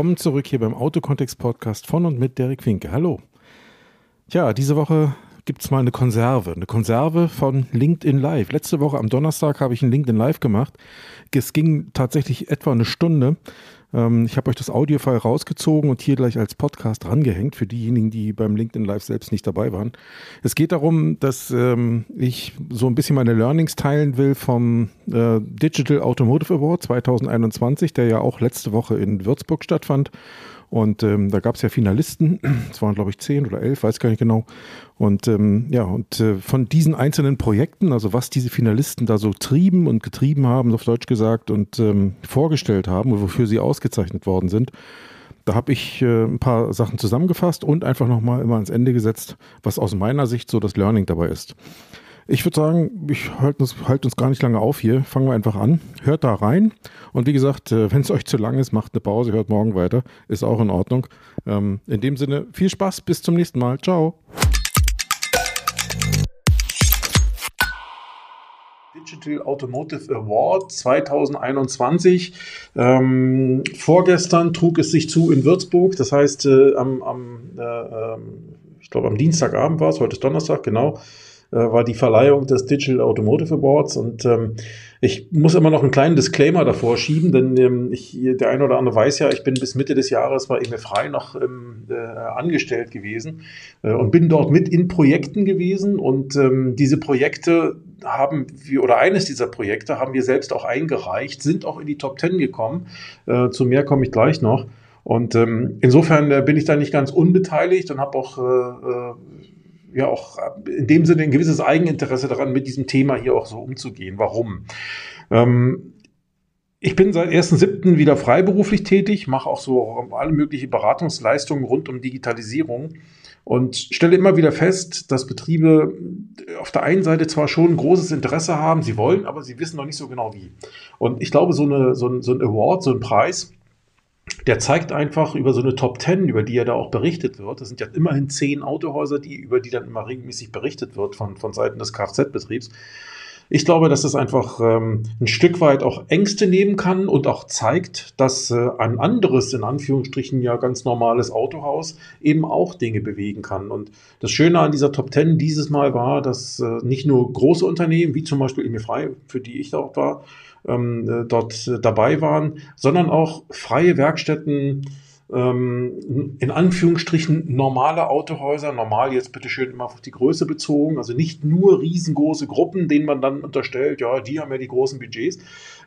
Willkommen zurück hier beim Autokontext Podcast von und mit Derek Finke. Hallo. Tja, diese Woche gibt es mal eine Konserve. Eine Konserve von LinkedIn Live. Letzte Woche am Donnerstag habe ich ein LinkedIn Live gemacht. Es ging tatsächlich etwa eine Stunde. Ähm, ich habe euch das Audiofile rausgezogen und hier gleich als Podcast rangehängt für diejenigen, die beim LinkedIn Live selbst nicht dabei waren. Es geht darum, dass ähm, ich so ein bisschen meine Learnings teilen will vom äh, Digital Automotive Award 2021, der ja auch letzte Woche in Würzburg stattfand. Und ähm, da gab es ja Finalisten, es waren glaube ich zehn oder elf, weiß gar nicht genau. Und ähm, ja, und äh, von diesen einzelnen Projekten, also was diese Finalisten da so trieben und getrieben haben, auf Deutsch gesagt, und ähm, vorgestellt haben, wofür sie ausgezeichnet worden sind, da habe ich äh, ein paar Sachen zusammengefasst und einfach nochmal immer ans Ende gesetzt, was aus meiner Sicht so das Learning dabei ist. Ich würde sagen, ich halte uns, halt uns gar nicht lange auf hier. Fangen wir einfach an. Hört da rein. Und wie gesagt, äh, wenn es euch zu lang ist, macht eine Pause, hört morgen weiter. Ist auch in Ordnung. Ähm, in dem Sinne, viel Spaß. Bis zum nächsten Mal. Ciao. Digital Automotive Award 2021. Ähm, vorgestern trug es sich zu in Würzburg. Das heißt, äh, am, am äh, ähm, ich glaube, am Dienstagabend war es, heute ist Donnerstag, genau war die Verleihung des Digital Automotive Awards und ähm, ich muss immer noch einen kleinen Disclaimer davor schieben, denn ähm, ich, der eine oder andere weiß ja, ich bin bis Mitte des Jahres bei EME Frei noch ähm, äh, angestellt gewesen äh, und bin dort mit in Projekten gewesen und ähm, diese Projekte haben wir, oder eines dieser Projekte haben wir selbst auch eingereicht, sind auch in die Top Ten gekommen. Äh, zu mehr komme ich gleich noch. Und ähm, insofern äh, bin ich da nicht ganz unbeteiligt und habe auch äh, äh ja auch in dem Sinne ein gewisses Eigeninteresse daran, mit diesem Thema hier auch so umzugehen. Warum? Ähm, ich bin seit 1.7. wieder freiberuflich tätig, mache auch so alle möglichen Beratungsleistungen rund um Digitalisierung und stelle immer wieder fest, dass Betriebe auf der einen Seite zwar schon großes Interesse haben, sie wollen, aber sie wissen noch nicht so genau wie. Und ich glaube, so, eine, so, ein, so ein Award, so ein Preis, der zeigt einfach über so eine Top 10, über die ja da auch berichtet wird. Das sind ja immerhin zehn Autohäuser, die, über die dann immer regelmäßig berichtet wird von, von Seiten des Kfz-Betriebs. Ich glaube, dass das einfach ähm, ein Stück weit auch Ängste nehmen kann und auch zeigt, dass äh, ein anderes, in Anführungsstrichen ja ganz normales Autohaus eben auch Dinge bewegen kann. Und das Schöne an dieser Top 10 dieses Mal war, dass äh, nicht nur große Unternehmen, wie zum Beispiel Emil Frei, für die ich dort war, ähm, äh, dort äh, dabei waren, sondern auch freie Werkstätten, ähm, in Anführungsstrichen normale Autohäuser, normal jetzt bitte schön immer auf die Größe bezogen, also nicht nur riesengroße Gruppen, denen man dann unterstellt, ja, die haben ja die großen Budgets.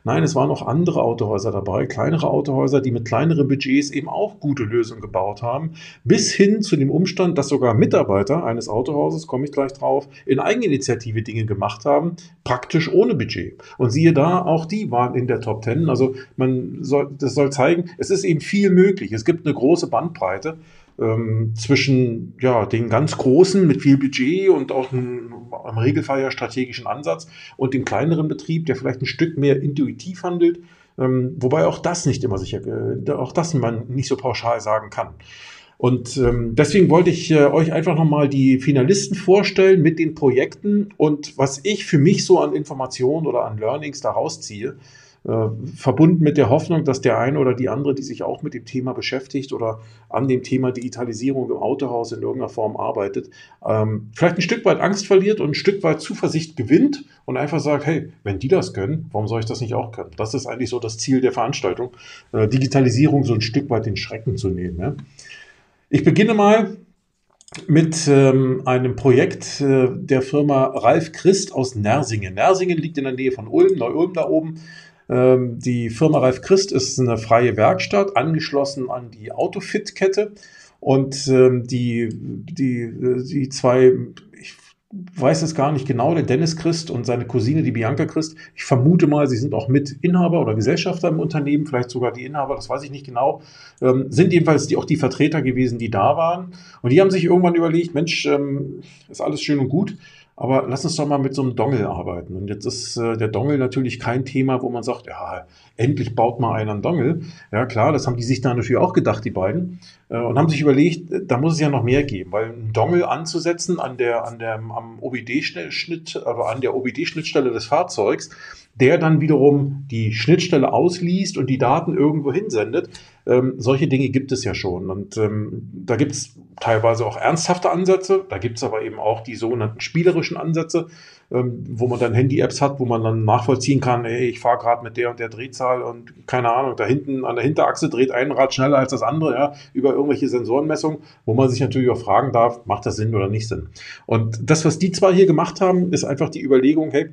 Nein, es waren auch andere Autohäuser dabei, kleinere Autohäuser, die mit kleineren Budgets eben auch gute Lösungen gebaut haben, bis hin zu dem Umstand, dass sogar Mitarbeiter eines Autohauses, komme ich gleich drauf, in Eigeninitiative Dinge gemacht haben, praktisch ohne Budget. Und siehe da, auch die waren in der Top Ten. Also man soll, das soll zeigen, es ist eben viel möglich. Es gibt gibt eine große Bandbreite ähm, zwischen ja, den ganz großen mit viel Budget und auch einem, im Regelfall ja strategischen Ansatz und dem kleineren Betrieb, der vielleicht ein Stück mehr intuitiv handelt. Ähm, wobei auch das nicht immer sicher, äh, auch das man nicht so pauschal sagen kann. Und ähm, deswegen wollte ich äh, euch einfach nochmal die Finalisten vorstellen mit den Projekten und was ich für mich so an Informationen oder an Learnings daraus ziehe. Äh, verbunden mit der Hoffnung, dass der eine oder die andere, die sich auch mit dem Thema beschäftigt oder an dem Thema Digitalisierung im Autohaus in irgendeiner Form arbeitet, ähm, vielleicht ein Stück weit Angst verliert und ein Stück weit Zuversicht gewinnt und einfach sagt, hey, wenn die das können, warum soll ich das nicht auch können? Das ist eigentlich so das Ziel der Veranstaltung, äh, Digitalisierung so ein Stück weit den Schrecken zu nehmen. Ja? Ich beginne mal mit ähm, einem Projekt äh, der Firma Ralf Christ aus Nersingen. Nersingen liegt in der Nähe von Ulm, Neu-Ulm da oben. Ähm, die Firma Ralf Christ ist eine freie Werkstatt, angeschlossen an die Autofit-Kette. Und ähm, die, die, die zwei, ich weiß es gar nicht genau, der Dennis Christ und seine Cousine, die Bianca Christ, ich vermute mal, sie sind auch Mitinhaber oder Gesellschafter im Unternehmen, vielleicht sogar die Inhaber, das weiß ich nicht genau, ähm, sind jedenfalls die, auch die Vertreter gewesen, die da waren. Und die haben sich irgendwann überlegt, Mensch, ist alles schön und gut, aber lass uns doch mal mit so einem Dongle arbeiten. Und jetzt ist äh, der Dongle natürlich kein Thema, wo man sagt, ja, endlich baut mal einer einen Dongle. Ja, klar, das haben die sich da natürlich auch gedacht, die beiden. Äh, und haben sich überlegt, äh, da muss es ja noch mehr geben, weil ein Dongle anzusetzen an der, an der, am OBD-Schnitt, also an der OBD-Schnittstelle des Fahrzeugs, der dann wiederum die Schnittstelle ausliest und die Daten irgendwo hinsendet, Ähm, solche Dinge gibt es ja schon. Und ähm, da gibt es teilweise auch ernsthafte Ansätze. Da gibt es aber eben auch die sogenannten spielerischen Ansätze, ähm, wo man dann Handy-Apps hat, wo man dann nachvollziehen kann, hey, ich fahre gerade mit der und der Drehzahl und keine Ahnung, da hinten an der Hinterachse dreht ein Rad schneller als das andere, ja, über irgendwelche Sensorenmessungen, wo man sich natürlich auch fragen darf, macht das Sinn oder nicht Sinn. Und das, was die zwei hier gemacht haben, ist einfach die Überlegung, hey,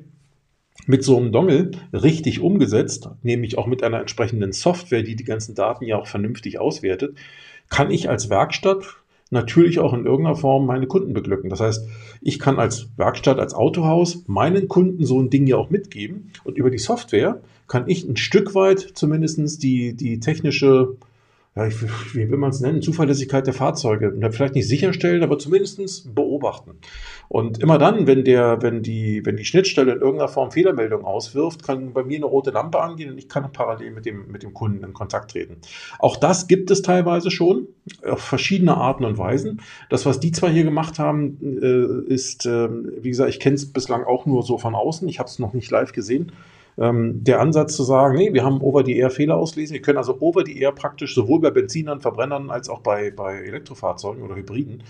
mit so einem Dongle richtig umgesetzt, nämlich auch mit einer entsprechenden Software, die die ganzen Daten ja auch vernünftig auswertet, kann ich als Werkstatt natürlich auch in irgendeiner Form meine Kunden beglücken. Das heißt, ich kann als Werkstatt, als Autohaus meinen Kunden so ein Ding ja auch mitgeben und über die Software kann ich ein Stück weit zumindestens die, die technische ja, ich, wie will man es nennen, Zuverlässigkeit der Fahrzeuge. Vielleicht nicht sicherstellen, aber zumindest beobachten. Und immer dann, wenn der, wenn die, wenn die Schnittstelle in irgendeiner Form Fehlermeldung auswirft, kann bei mir eine rote Lampe angehen und ich kann parallel mit dem, mit dem Kunden in Kontakt treten. Auch das gibt es teilweise schon, auf verschiedene Arten und Weisen. Das, was die zwei hier gemacht haben, äh, ist, äh, wie gesagt, ich kenne es bislang auch nur so von außen. Ich habe es noch nicht live gesehen ähm, der Ansatz zu sagen, nee, wir haben Over-the-Air Fehler auslesen. Wir können also Over-the-Air praktisch sowohl bei Benzinern, Verbrennern als auch bei, bei Elektrofahrzeugen oder Hybriden,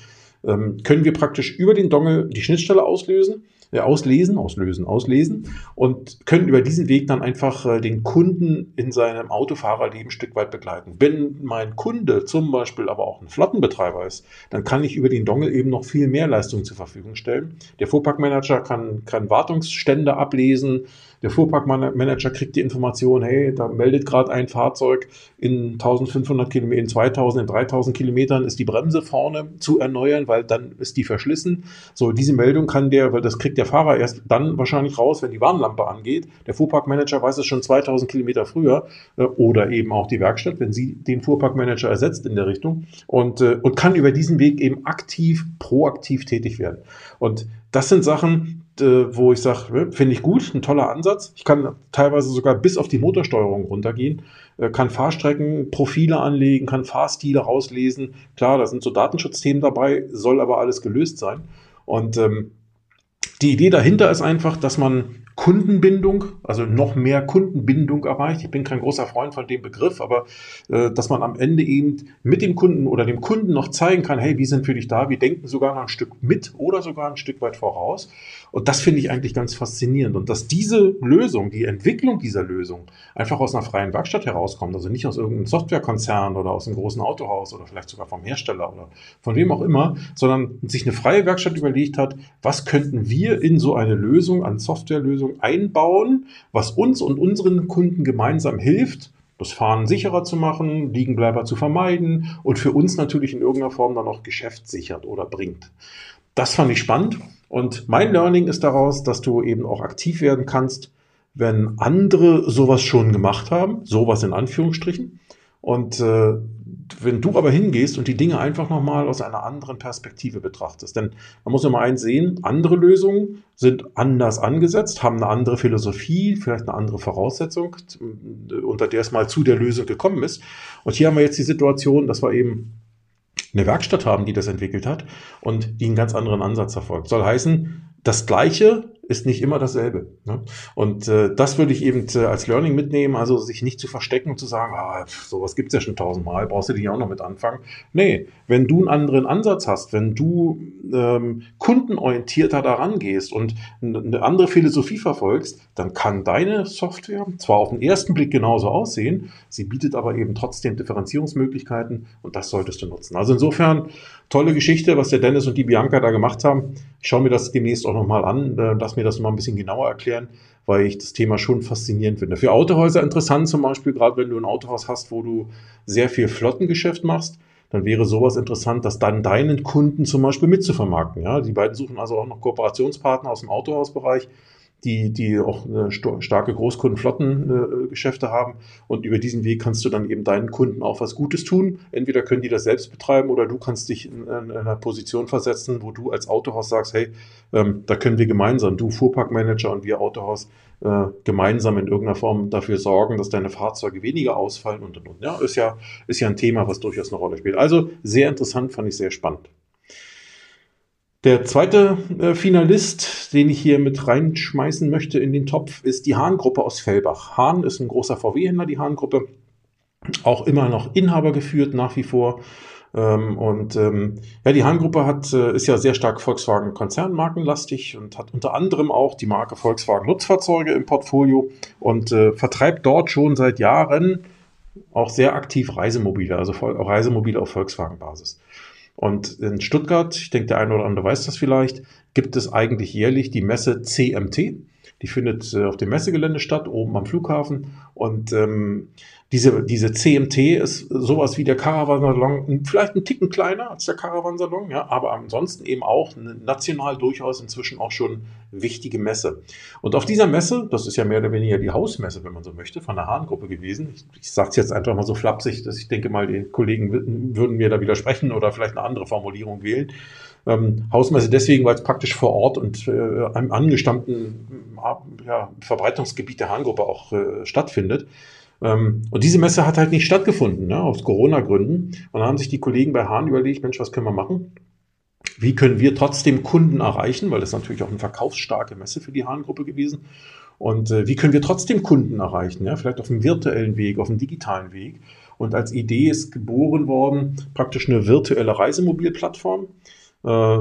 ähm, können wir praktisch über den Dongle die Schnittstelle auslösen äh, auslesen, auslösen, auslesen und können über diesen Weg dann einfach äh, den Kunden in seinem Autofahrerleben ein Stück weit begleiten. Wenn mein Kunde zum Beispiel aber auch ein Flottenbetreiber ist, dann kann ich über den Dongle eben noch viel mehr Leistung zur Verfügung stellen. Der Fuhrparkmanager kann, kann Wartungsstände ablesen, der Fuhrparkmanager kriegt die Information, hey, da meldet gerade ein Fahrzeug in 1500 Kilometern, in 2000, in 3000 Kilometern ist die Bremse vorne zu erneuern, weil dann ist die verschlissen. So, diese Meldung kann der, weil das kriegt der Fahrer erst dann wahrscheinlich raus, wenn die Warnlampe angeht. Der Fuhrparkmanager weiß es schon 2000 Kilometer früher äh, oder eben auch die Werkstatt, wenn sie den Fuhrparkmanager ersetzt in der Richtung und, äh, und kann über diesen Weg eben aktiv, proaktiv tätig werden. Und das sind Sachen, äh, wo ich sage, ne, finde ich gut, ein toller Ansatz. Ich kann teilweise sogar bis auf die Motorsteuerung runtergehen, äh, kann Fahrstrecken, Profile anlegen, kann Fahrstile rauslesen. Klar, da sind so Datenschutzthemen dabei, soll aber alles gelöst sein. Und ähm, die Idee dahinter ist einfach, dass man Kundenbindung, also noch mehr Kundenbindung erreicht. Ich bin kein großer Freund von dem Begriff, aber äh, dass man am Ende eben mit dem Kunden oder dem Kunden noch zeigen kann, hey, wir sind für dich da, wir denken sogar noch ein Stück mit oder sogar ein Stück weit voraus. Und das finde ich eigentlich ganz faszinierend. Und dass diese Lösung, die Entwicklung dieser Lösung einfach aus einer freien Werkstatt herauskommt, also nicht aus irgendeinem Softwarekonzern oder aus einem großen Autohaus oder vielleicht sogar vom Hersteller oder von wem auch immer, sondern sich eine freie Werkstatt überlegt hat, was könnten wir in so eine Lösung, an Softwarelösung einbauen, was uns und unseren Kunden gemeinsam hilft, das Fahren sicherer zu machen, Liegenbleiber zu vermeiden und für uns natürlich in irgendeiner Form dann auch Geschäft sichert oder bringt. Das fand ich spannend und mein Learning ist daraus, dass du eben auch aktiv werden kannst, wenn andere sowas schon gemacht haben, sowas in Anführungsstrichen. Und äh, wenn du aber hingehst und die Dinge einfach nochmal aus einer anderen Perspektive betrachtest, denn man muss immer eins sehen, andere Lösungen sind anders angesetzt, haben eine andere Philosophie, vielleicht eine andere Voraussetzung, unter der es mal zu der Lösung gekommen ist. Und hier haben wir jetzt die Situation, dass wir eben eine Werkstatt haben, die das entwickelt hat und die einen ganz anderen Ansatz verfolgt. Soll heißen, das Gleiche ist nicht immer dasselbe. Ne? Und äh, das würde ich eben äh, als Learning mitnehmen, also sich nicht zu verstecken und zu sagen, ah, sowas gibt's ja schon tausendmal, brauchst du dich auch noch mit anfangen. Nee, wenn du einen anderen Ansatz hast, wenn du ähm, kundenorientierter daran gehst und eine andere Philosophie verfolgst, dann kann deine Software zwar auf den ersten Blick genauso aussehen, sie bietet aber eben trotzdem Differenzierungsmöglichkeiten und das solltest du nutzen. Also insofern tolle Geschichte, was der Dennis und die Bianca da gemacht haben. Ich schaue mir das demnächst auch nochmal an, äh, lass mir das mal ein bisschen genauer erklären, weil ich das Thema schon faszinierend finde. Für Autohäuser interessant zum Beispiel, gerade wenn du ein Autohaus hast, wo du sehr viel Flottengeschäft machst, dann wäre sowas interessant, das dann deinen Kunden zum Beispiel mitzuvermarkten. Ja, die beiden suchen also auch noch Kooperationspartner aus dem Autohausbereich, die, die auch eine starke Großkundenflottengeschäfte haben. Und über diesen Weg kannst du dann eben deinen Kunden auch was Gutes tun. Entweder können die das selbst betreiben oder du kannst dich in, in einer Position versetzen, wo du als Autohaus sagst, hey, ähm, da können wir gemeinsam, du Fuhrparkmanager und wir Autohaus, äh, gemeinsam in irgendeiner Form dafür sorgen, dass deine Fahrzeuge weniger ausfallen und und und. Ja, ist ja, ist ja ein Thema, was durchaus eine Rolle spielt. Also sehr interessant, fand ich sehr spannend. Der zweite äh, Finalist, den ich hier mit reinschmeißen möchte in den Topf, ist die Hahn-Gruppe aus Fellbach. Hahn ist ein großer VW-Händler, die Hahn-Gruppe. auch immer noch Inhaber geführt nach wie vor. Ähm, und ähm, ja, die Hahn-Gruppe hat, äh, ist ja sehr stark Volkswagen-Konzernmarkenlastig und hat unter anderem auch die Marke Volkswagen Nutzfahrzeuge im Portfolio und äh, vertreibt dort schon seit Jahren auch sehr aktiv Reisemobile, also Reisemobile auf Volkswagen-Basis. Und in Stuttgart, ich denke, der eine oder andere weiß das vielleicht, gibt es eigentlich jährlich die Messe CMT. Die findet äh, auf dem Messegelände statt, oben am Flughafen. Und ähm, diese, diese CMT ist sowas wie der Caravansalon, vielleicht ein Ticken kleiner als der Caravansalon, ja, aber ansonsten eben auch national durchaus inzwischen auch schon wichtige Messe. Und auf dieser Messe, das ist ja mehr oder weniger die Hausmesse, wenn man so möchte, von der Hahn-Gruppe gewesen. Ich, ich sage es jetzt einfach mal so flapsig, dass ich denke mal, die Kollegen würden mir da widersprechen oder vielleicht eine andere Formulierung wählen. Ähm, Hausmesse deswegen, weil es praktisch vor Ort und äh, am angestammten ja, Verbreitungsgebiet der Hahn-Gruppe auch äh, stattfindet. Ähm, und diese Messe hat halt nicht stattgefunden, ne, aus Corona-Gründen. Und dann haben sich die Kollegen bei Hahn überlegt, Mensch, was können wir machen? Wie können wir trotzdem Kunden erreichen? Weil das natürlich auch eine verkaufsstarke Messe für die Hahn-Gruppe gewesen. Und äh, wie können wir trotzdem Kunden erreichen? Ja? Vielleicht auf dem virtuellen Weg, auf dem digitalen Weg. Und als Idee ist geboren worden, praktisch eine virtuelle Reisemobilplattform. Äh,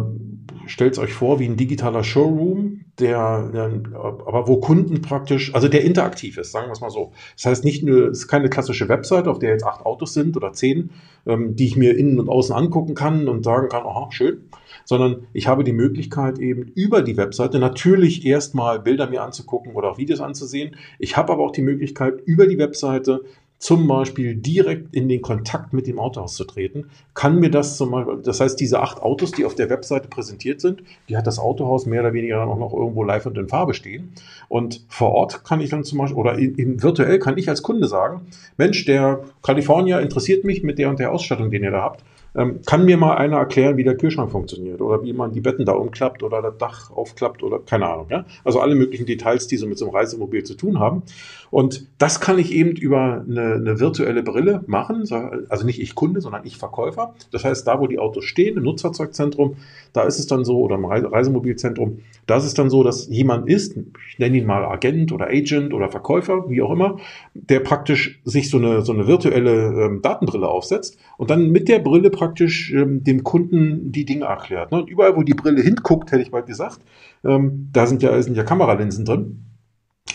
Stellt euch vor wie ein digitaler Showroom, der, der, aber wo Kunden praktisch, also der interaktiv ist, sagen wir es mal so. Das heißt nicht nur, es ist keine klassische Webseite, auf der jetzt acht Autos sind oder zehn, ähm, die ich mir innen und außen angucken kann und sagen kann, aha, schön, sondern ich habe die Möglichkeit eben über die Webseite natürlich erstmal Bilder mir anzugucken oder auch Videos anzusehen. Ich habe aber auch die Möglichkeit über die Webseite zum Beispiel direkt in den Kontakt mit dem Autohaus zu treten, kann mir das zum Beispiel, das heißt, diese acht Autos, die auf der Webseite präsentiert sind, die hat das Autohaus mehr oder weniger dann auch noch irgendwo live und in Farbe stehen. Und vor Ort kann ich dann zum Beispiel, oder in, in virtuell kann ich als Kunde sagen, Mensch, der Kalifornier interessiert mich mit der und der Ausstattung, den ihr da habt. Ähm, kann mir mal einer erklären, wie der Kühlschrank funktioniert oder wie man die Betten da umklappt oder das Dach aufklappt oder keine Ahnung. Ja? Also alle möglichen Details, die so mit so einem Reisemobil zu tun haben. Und das kann ich eben über eine, eine virtuelle Brille machen. Also nicht ich Kunde, sondern ich Verkäufer. Das heißt, da, wo die Autos stehen, im Nutzfahrzeugzentrum, da ist es dann so, oder im Reisemobilzentrum, da ist es dann so, dass jemand ist, ich nenne ihn mal Agent oder Agent oder Verkäufer, wie auch immer, der praktisch sich so eine, so eine virtuelle ähm, Datenbrille aufsetzt und dann mit der Brille praktisch ähm, dem Kunden die Dinge erklärt. Ne? Und überall, wo die Brille hinguckt, hätte ich mal gesagt, ähm, da sind ja, sind ja Kameralinsen drin.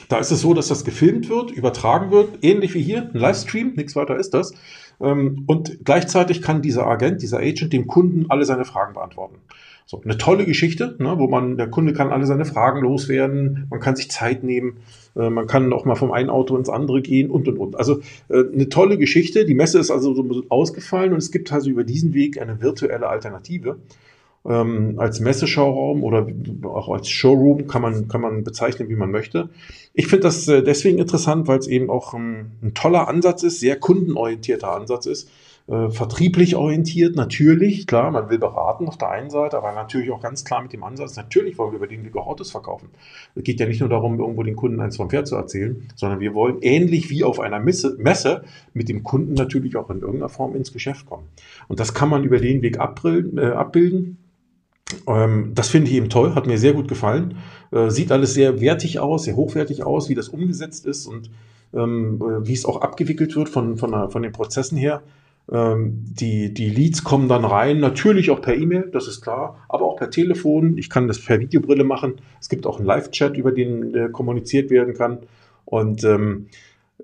Da ist es so, dass das gefilmt wird, übertragen wird, ähnlich wie hier, ein Livestream, nichts weiter ist das. Ähm, und gleichzeitig kann dieser Agent, dieser Agent dem Kunden alle seine Fragen beantworten. So, eine tolle Geschichte, ne, wo man, der Kunde kann alle seine Fragen loswerden, man kann sich Zeit nehmen, äh, man kann auch mal vom einen Auto ins andere gehen und und und. Also äh, eine tolle Geschichte. Die Messe ist also so ausgefallen und es gibt also über diesen Weg eine virtuelle Alternative ähm, als Messeschauraum oder auch als Showroom kann man, kann man bezeichnen, wie man möchte. Ich finde das äh, deswegen interessant, weil es eben auch ein, ein, toller Ansatz ist, sehr kundenorientierter Ansatz ist. Äh, vertrieblich orientiert, natürlich, klar, man will beraten auf der einen Seite, aber natürlich auch ganz klar mit dem Ansatz, natürlich wollen wir über den Weg auch Autos verkaufen. Es geht ja nicht nur darum, irgendwo den Kunden eins vom Pferd zu erzählen, sondern wir wollen ähnlich wie auf einer Messe, Messe mit dem Kunden natürlich auch in irgendeiner Form ins Geschäft kommen. Und das kann man über den Weg abbilden. Äh, abbilden. Ähm, das finde ich eben toll, hat mir sehr gut gefallen. Äh, sieht alles sehr wertig aus, sehr hochwertig aus, wie das umgesetzt ist und ähm, wie es auch abgewickelt wird von, von, der, von den Prozessen her. Ähm, die, die Leads kommen dann rein, natürlich auch per E-Mail, das ist klar, aber auch per Telefon. Ich kann das per Videobrille machen. Es gibt auch einen Live-Chat, über den äh, kommuniziert werden kann. Und ähm, äh,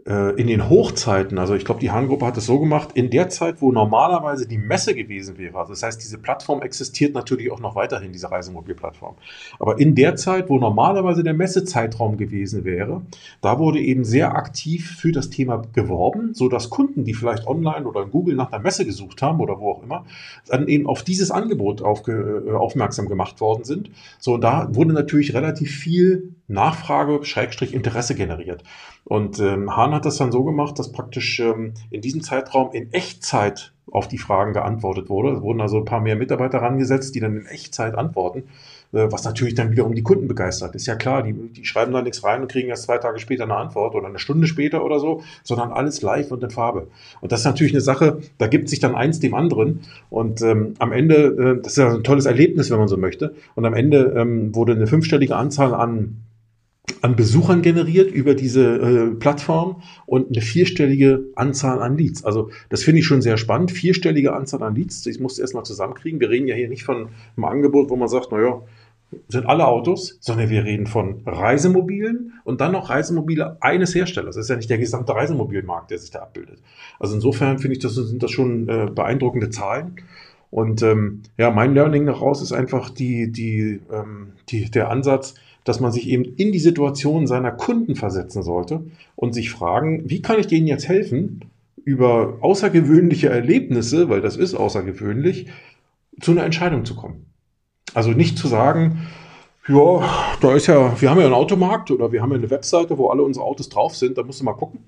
in den Hochzeiten, also ich glaube, die Hahn-Gruppe hat es so gemacht, in der Zeit, wo normalerweise die Messe gewesen wäre, also das heißt, diese Plattform existiert natürlich auch noch weiterhin, diese Reisemobilplattform. Aber in der Zeit, wo normalerweise der Messezeitraum gewesen wäre, da wurde eben sehr aktiv für das Thema geworben, sodass Kunden, die vielleicht online oder in Google nach der Messe gesucht haben oder wo auch immer, dann eben auf dieses Angebot äh, aufmerksam gemacht worden sind. So, und da wurde natürlich relativ viel Nachfrage, Schrägstrich Interesse generiert. Und ähm, Hahn hat das dann so gemacht, dass praktisch ähm, in diesem Zeitraum in Echtzeit auf die Fragen geantwortet wurde. Es wurden also ein paar mehr Mitarbeiter rangesetzt, die dann in Echtzeit antworten, äh, was natürlich dann wiederum die Kunden begeistert. Ist ja klar, die, die schreiben da nichts rein und kriegen erst zwei Tage später eine Antwort oder eine Stunde später oder so, sondern alles live und in Farbe. Und das ist natürlich eine Sache, da gibt sich dann eins dem anderen. Und ähm, am Ende, äh, das ist ja ein tolles Erlebnis, wenn man so möchte. Und am Ende ähm, wurde eine fünfstellige Anzahl an an Besuchern generiert über diese äh, Plattform und eine vierstellige Anzahl an Leads. Also das finde ich schon sehr spannend. Vierstellige Anzahl an Leads. Ich muss erst mal zusammenkriegen. Wir reden ja hier nicht von einem Angebot, wo man sagt, naja, sind alle Autos, sondern wir reden von Reisemobilen und dann noch Reisemobile eines Herstellers. Das ist ja nicht der gesamte Reisemobilmarkt, der sich da abbildet. Also insofern finde ich, das sind das schon äh, beeindruckende Zahlen. Und ähm, ja, mein Learning daraus ist einfach die, die, ähm, die, der Ansatz, dass man sich eben in die Situation seiner Kunden versetzen sollte und sich fragen, wie kann ich denen jetzt helfen, über außergewöhnliche Erlebnisse, weil das ist außergewöhnlich, zu einer Entscheidung zu kommen. Also nicht zu sagen, ja, da ist ja, wir haben ja einen Automarkt oder wir haben ja eine Webseite, wo alle unsere Autos drauf sind, da musst du mal gucken.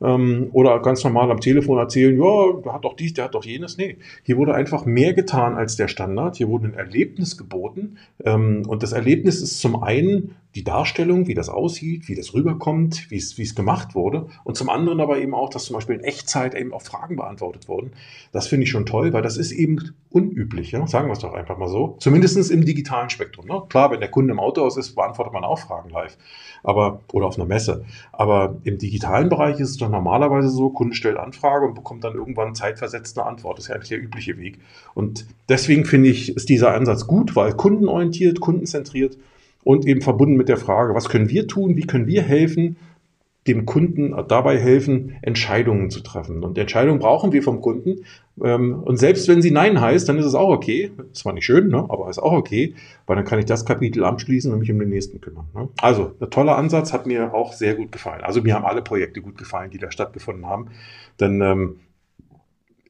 Ähm, oder ganz normal am Telefon erzählen, ja, der hat doch dies, der hat doch jenes. Nee, hier wurde einfach mehr getan als der Standard. Hier wurde ein Erlebnis geboten. Ähm, und das Erlebnis ist zum einen die Darstellung, wie das aussieht, wie das rüberkommt, wie es, gemacht wurde. Und zum anderen aber eben auch, dass zum Beispiel in Echtzeit eben auch Fragen beantwortet wurden. Das finde ich schon toll, weil das ist eben unüblich, ja? sagen wir es doch einfach mal so. Zumindest im digitalen Spektrum. Ne? Klar, wenn der Kunde im Autohaus ist, beantwortet man auch Fragen live. Aber, oder auf einer Messe. Aber im digitalen Bereich ist es doch normalerweise so, Kunde stellt Anfrage und bekommt dann irgendwann zeitversetzt eine Antwort. Das ist ja eigentlich der übliche Weg. Und deswegen finde ich, ist dieser Ansatz gut, weil kundenorientiert, kundenzentriert und eben verbunden mit der Frage, was können wir tun, wie können wir helfen, dem Kunden dabei helfen, Entscheidungen zu treffen. Und Entscheidungen brauchen wir vom Kunden. Ähm, und selbst wenn sie Nein heißt, dann ist es auch okay. Ist zwar nicht schön, ne? aber ist auch okay, weil dann kann ich das Kapitel abschließen und mich um den nächsten kümmern. Ne? Also, ein toller Ansatz hat mir auch sehr gut gefallen. Also, mir haben alle Projekte gut gefallen, die da stattgefunden haben. Denn ähm,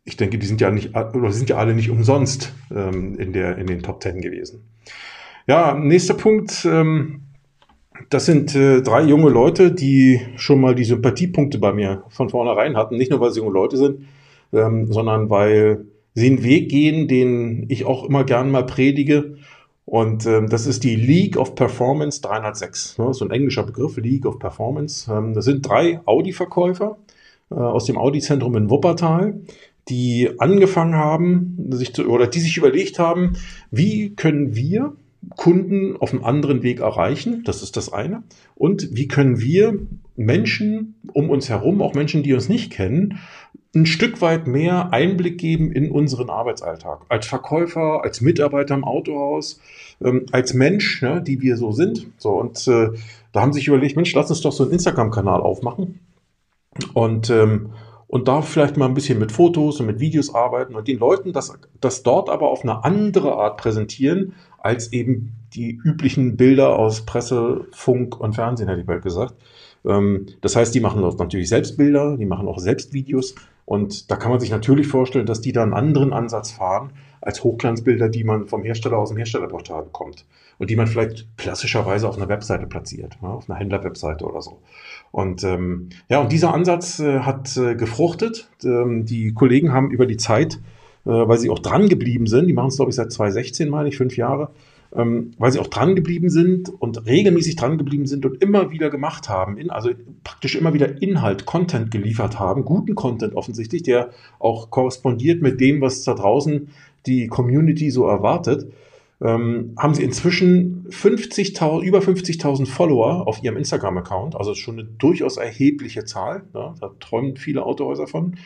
ich denke, die sind ja nicht, oder sind ja alle nicht umsonst ähm, in, der, in den Top Ten gewesen. Ja, nächster Punkt. Ähm, das sind äh, drei junge Leute, die schon mal die Sympathiepunkte bei mir von vornherein hatten. Nicht nur, weil sie junge Leute sind, ähm, sondern weil sie einen Weg gehen, den ich auch immer gern mal predige. Und ähm, das ist die League of Performance 306. Ne? So ein englischer Begriff, League of Performance. Ähm, das sind drei Audi-Verkäufer äh, aus dem Audi-Zentrum in Wuppertal, die angefangen haben, sich zu, oder die sich überlegt haben, wie können wir Kunden auf einem anderen Weg erreichen. Das ist das eine. Und wie können wir Menschen um uns herum, auch Menschen, die uns nicht kennen, ein Stück weit mehr Einblick geben in unseren Arbeitsalltag. Als Verkäufer, als Mitarbeiter im Autohaus, ähm, als Mensch, ja, die wir so sind. So, und äh, da haben sich überlegt, Mensch, lass uns doch so einen Instagram-Kanal aufmachen. Und ähm, und da vielleicht mal ein bisschen mit Fotos und mit Videos arbeiten und den Leuten das, das dort aber auf eine andere Art präsentieren, als eben die üblichen Bilder aus Presse, Funk und Fernsehen, hätte ich bald gesagt. Ähm, das heißt, die machen natürlich selbst Bilder, die machen auch selbst Videos und da kann man sich natürlich vorstellen, dass die da einen anderen Ansatz fahren als Hochglanzbilder, die man vom Hersteller aus dem Herstellerportal bekommt und die man vielleicht klassischerweise auf einer Webseite platziert, auf einer Händlerwebseite oder so. Und ähm, ja, und dieser Ansatz äh, hat äh, gefruchtet. Ähm, die Kollegen haben über die Zeit, äh, weil sie auch dran geblieben sind, die machen es glaube ich seit 2016, meine ich, fünf Jahre, ähm, weil sie auch dran geblieben sind und regelmäßig dran geblieben sind und immer wieder gemacht haben, in, also praktisch immer wieder Inhalt, Content geliefert haben, guten Content offensichtlich, der auch korrespondiert mit dem, was da draußen die Community so erwartet ähm, haben sie inzwischen 50.000, über 50.000 Follower auf ihrem Instagram-Account. Also schon eine durchaus erhebliche Zahl. Ja, da träumen viele Autohäuser von.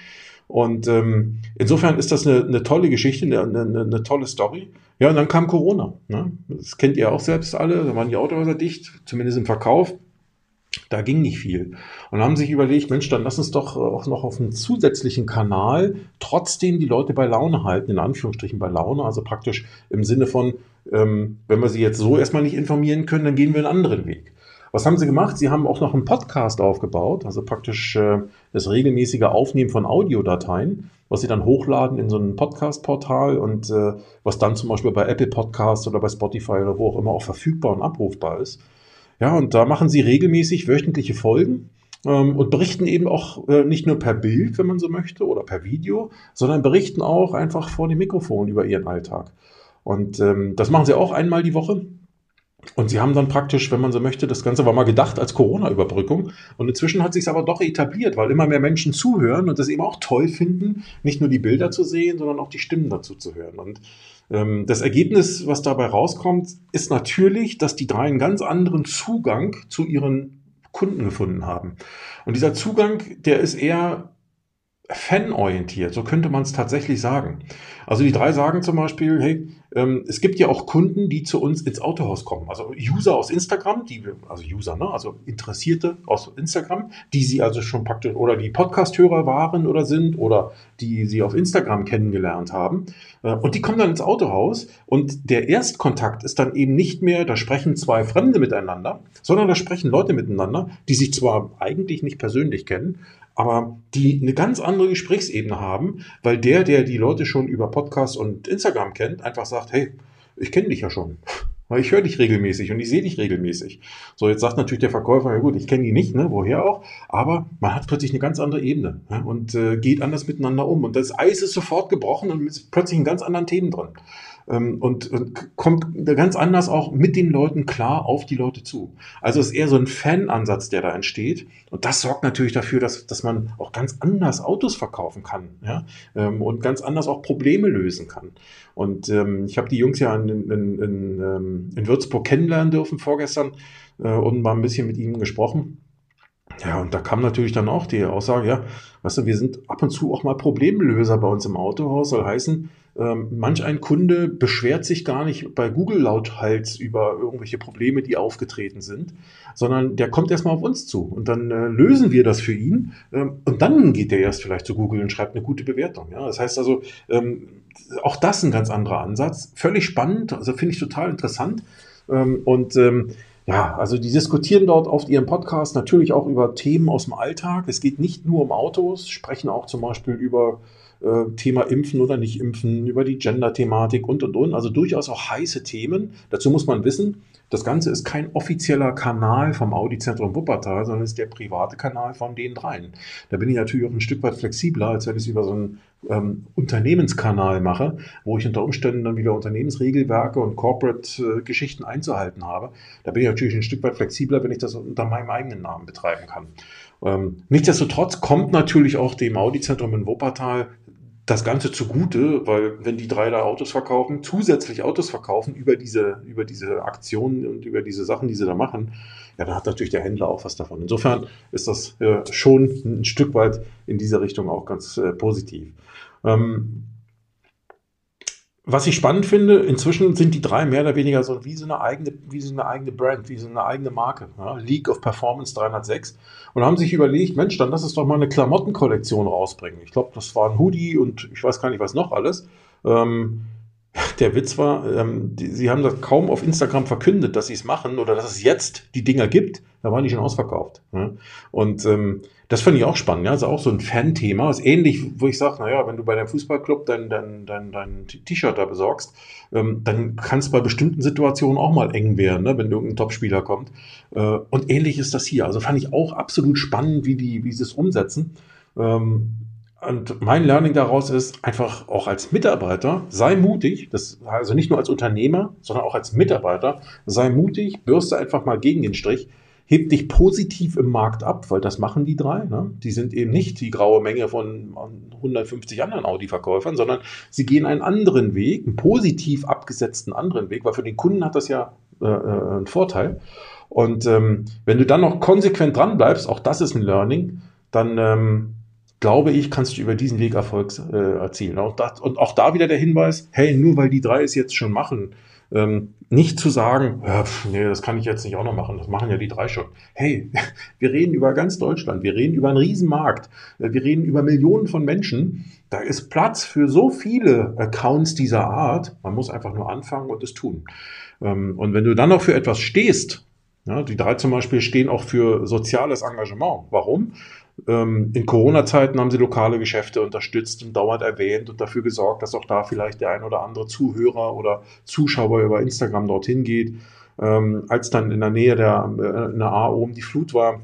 Und ähm, insofern ist das eine, eine tolle Geschichte, eine, eine, eine, tolle Story. Ja, und dann kam Corona. Ne? Das kennt ihr auch selbst alle. Da waren die Autohäuser dicht, zumindest im Verkauf. Da ging nicht viel. Und haben sich überlegt, Mensch, dann lass uns doch auch noch auf einen zusätzlichen Kanal trotzdem die Leute bei Laune halten, in Anführungsstrichen bei Laune, also praktisch im Sinne von, ähm, wenn wir sie jetzt so erstmal nicht informieren können, dann gehen wir einen anderen Weg. Was haben sie gemacht? Sie haben auch noch einen Podcast aufgebaut, also praktisch äh, das regelmäßige Aufnehmen von Audiodateien, was sie dann hochladen in so ein Podcast-Portal und äh, was dann zum Beispiel bei Apple Podcasts oder bei Spotify oder wo auch immer auch verfügbar und abrufbar ist. Ja, und da machen sie regelmäßig wöchentliche Folgen ähm, und berichten eben auch äh, nicht nur per Bild, wenn man so möchte, oder per Video, sondern berichten auch einfach vor dem Mikrofon über ihren Alltag. Und ähm, das machen sie auch einmal die Woche. Und sie haben dann praktisch, wenn man so möchte, das Ganze war mal gedacht als Corona-Überbrückung. Und inzwischen hat sich aber doch etabliert, weil immer mehr Menschen zuhören und das eben auch toll finden, nicht nur die Bilder zu sehen, sondern auch die Stimmen dazu zu hören. Und das Ergebnis, was dabei rauskommt, ist natürlich, dass die drei einen ganz anderen Zugang zu ihren Kunden gefunden haben. Und dieser Zugang, der ist eher fanorientiert, so könnte man es tatsächlich sagen. Also die drei sagen zum Beispiel, hey, ähm, es gibt ja auch Kunden, die zu uns ins Autohaus kommen. Also User aus Instagram, die, also User, ne, also Interessierte aus Instagram, die sie also schon praktisch oder die Podcast-Hörer waren oder sind oder die sie auf Instagram kennengelernt haben. Äh, und die kommen dann ins Autohaus und der Erstkontakt ist dann eben nicht mehr, da sprechen zwei Fremde miteinander, sondern da sprechen Leute miteinander, die sich zwar eigentlich nicht persönlich kennen, aber die eine ganz andere Gesprächsebene haben, weil der, der die Leute schon über Podcast und Instagram kennt, einfach sagt, hey, ich kenne dich ja schon. Weil ich höre dich regelmäßig und ich sehe dich regelmäßig. So, jetzt sagt natürlich der Verkäufer, ja gut, ich kenne die nicht, ne, woher auch, aber man hat plötzlich eine ganz andere Ebene ne, und äh, geht anders miteinander um. Und das Eis ist sofort gebrochen und ist plötzlich in ganz anderen Themen drin ähm, und, und kommt ganz anders auch mit den Leuten klar auf die Leute zu. Also es ist eher so ein Fan-Ansatz, der da entsteht. Und das sorgt natürlich dafür, dass, dass man auch ganz anders Autos verkaufen kann ja? Ähm, und ganz anders auch Probleme lösen kann. Und ähm, ich habe die Jungs ja in, in, in, ähm, in Würzburg kennenlernen dürfen vorgestern äh, und mal ein bisschen mit ihnen gesprochen. Ja, und da kam natürlich dann auch die Aussage, ja, weißt du, wir sind ab und zu auch mal Problemlöser bei uns im Autohaus, soll heißen, ähm, manch ein Kunde beschwert sich gar nicht bei Google lauthals über irgendwelche Probleme, die aufgetreten sind, sondern der kommt erstmal auf uns zu und dann äh, lösen wir das für ihn ähm, und dann geht der erst vielleicht zu Google und schreibt eine gute Bewertung. Ja? Das heißt also, ähm, auch das ein ganz anderer Ansatz, völlig spannend, also finde ich total interessant ähm, und ähm, ja, also die diskutieren dort auf ihrem Podcast natürlich auch über Themen aus dem Alltag. Es geht nicht nur um Autos, sprechen auch zum Beispiel über äh, Thema Impfen oder nicht Impfen, über die Gender-Thematik und und und. Also durchaus auch heiße Themen. Dazu muss man wissen, das Ganze ist kein offizieller Kanal vom Audi-Zentrum Wuppertal, sondern ist der private Kanal von den dreien. Da bin ich natürlich auch ein Stück weit flexibler, als wenn ich es über so einen ähm, Unternehmenskanal mache, wo ich unter Umständen dann wieder Unternehmensregelwerke und Corporate-Geschichten äh, einzuhalten habe. Da bin ich natürlich ein Stück weit flexibler, wenn ich das unter meinem eigenen Namen betreiben kann. Ähm, nichtsdestotrotz kommt natürlich auch dem Audi-Zentrum in Wuppertal das Ganze zugute, weil wenn die drei da Autos verkaufen, zusätzlich Autos verkaufen über diese, über diese Aktionen und über diese Sachen, die sie da machen, ja, dann hat natürlich der Händler auch was davon. Insofern ist das äh, schon ein Stück weit in dieser Richtung auch ganz äh, positiv. Ähm, was ich spannend finde, inzwischen sind die drei mehr oder weniger so wie so eine eigene, wie so eine eigene Brand, wie so eine eigene Marke. Ja? League of Performance 306. Und haben sich überlegt, Mensch, dann lass es doch mal eine Klamottenkollektion rausbringen. Ich glaube, das war ein Hoodie und ich weiß gar nicht, was noch alles. Ähm, der Witz war, ähm, die, sie haben das kaum auf Instagram verkündet, dass sie es machen oder dass es jetzt die Dinger gibt. Da waren die schon ausverkauft. Ja? Und ähm, das fand ich auch spannend, ja. Also auch so ein Fan-Thema. Ist ähnlich, wo ich sage, naja, wenn du bei deinem Fußballclub dein, dein, dein, dein T-Shirt da besorgst, ähm, dann kann es bei bestimmten Situationen auch mal eng werden, ne, wenn irgendein Topspieler kommt. Äh, und ähnlich ist das hier. Also fand ich auch absolut spannend, wie die, wie sie es umsetzen. Ähm, und mein Learning daraus ist einfach auch als Mitarbeiter, sei mutig, das, also nicht nur als Unternehmer, sondern auch als Mitarbeiter, sei mutig, bürste einfach mal gegen den Strich hebt dich positiv im Markt ab, weil das machen die drei. Ne? Die sind eben nicht die graue Menge von 150 anderen Audi-Verkäufern, sondern sie gehen einen anderen Weg, einen positiv abgesetzten anderen Weg, weil für den Kunden hat das ja äh, äh, einen Vorteil. Und ähm, wenn du dann noch konsequent dran bleibst, auch das ist ein Learning, dann ähm, glaube ich, kannst du über diesen Weg Erfolg äh, erzielen. Auch das, und auch da wieder der Hinweis, hey, nur weil die drei es jetzt schon machen, ähm, nicht zu sagen, pf, nee, das kann ich jetzt nicht auch noch machen, das machen ja die drei schon. Hey, wir reden über ganz Deutschland, wir reden über einen Riesenmarkt, äh, wir reden über Millionen von Menschen. Da ist Platz für so viele Accounts dieser Art. Man muss einfach nur anfangen und es tun. Ähm, und wenn du dann noch für etwas stehst, ja, die drei zum Beispiel stehen auch für soziales Engagement. Warum? Ähm, in Corona-Zeiten haben sie lokale Geschäfte unterstützt und dauernd erwähnt und dafür gesorgt, dass auch da vielleicht der ein oder andere Zuhörer oder Zuschauer über Instagram dorthin geht. Ähm, als dann in der Nähe der, äh, in der A oben die Flut war,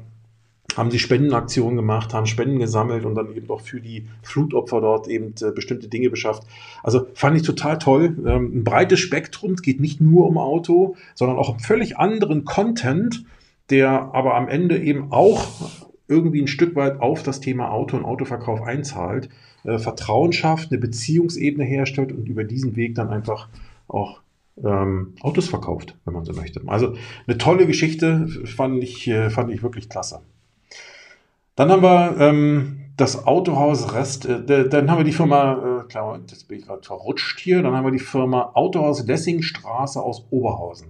haben sie Spendenaktionen gemacht, haben Spenden gesammelt und dann eben auch für die Flutopfer dort eben äh, bestimmte Dinge beschafft. Also fand ich total toll. Ähm, ein breites Spektrum, es geht nicht nur um Auto, sondern auch um völlig anderen Content, der aber am Ende eben auch irgendwie ein Stück weit auf das Thema Auto und Autoverkauf einzahlt, äh, Vertrauen schafft, eine Beziehungsebene herstellt und über diesen Weg dann einfach auch ähm, Autos verkauft, wenn man so möchte. Also eine tolle Geschichte, fand ich, äh, fand ich wirklich klasse. Dann haben wir ähm, das Autohaus Rest, äh, dann haben wir die Firma, äh, klar, jetzt bin ich gerade verrutscht hier, dann haben wir die Firma Autohaus Lessingstraße aus Oberhausen.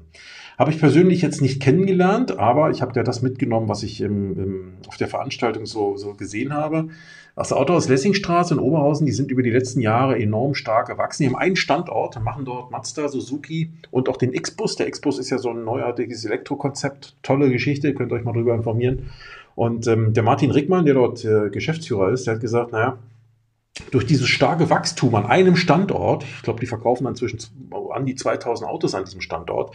Habe ich persönlich jetzt nicht kennengelernt, aber ich habe ja das mitgenommen, was ich im, im, auf der Veranstaltung so, so gesehen habe. Das Auto aus Lessingstraße in Oberhausen, die sind über die letzten Jahre enorm stark gewachsen. Die haben einen Standort, machen dort Mazda, Suzuki und auch den X-Bus. Der X-Bus ist ja so ein neuartiges Elektrokonzept. Tolle Geschichte, könnt ihr euch mal drüber informieren. Und ähm, der Martin Rickmann, der dort äh, Geschäftsführer ist, der hat gesagt, naja, durch dieses starke Wachstum an einem Standort, ich glaube, die verkaufen dann zwischen an die 2000 Autos an diesem Standort,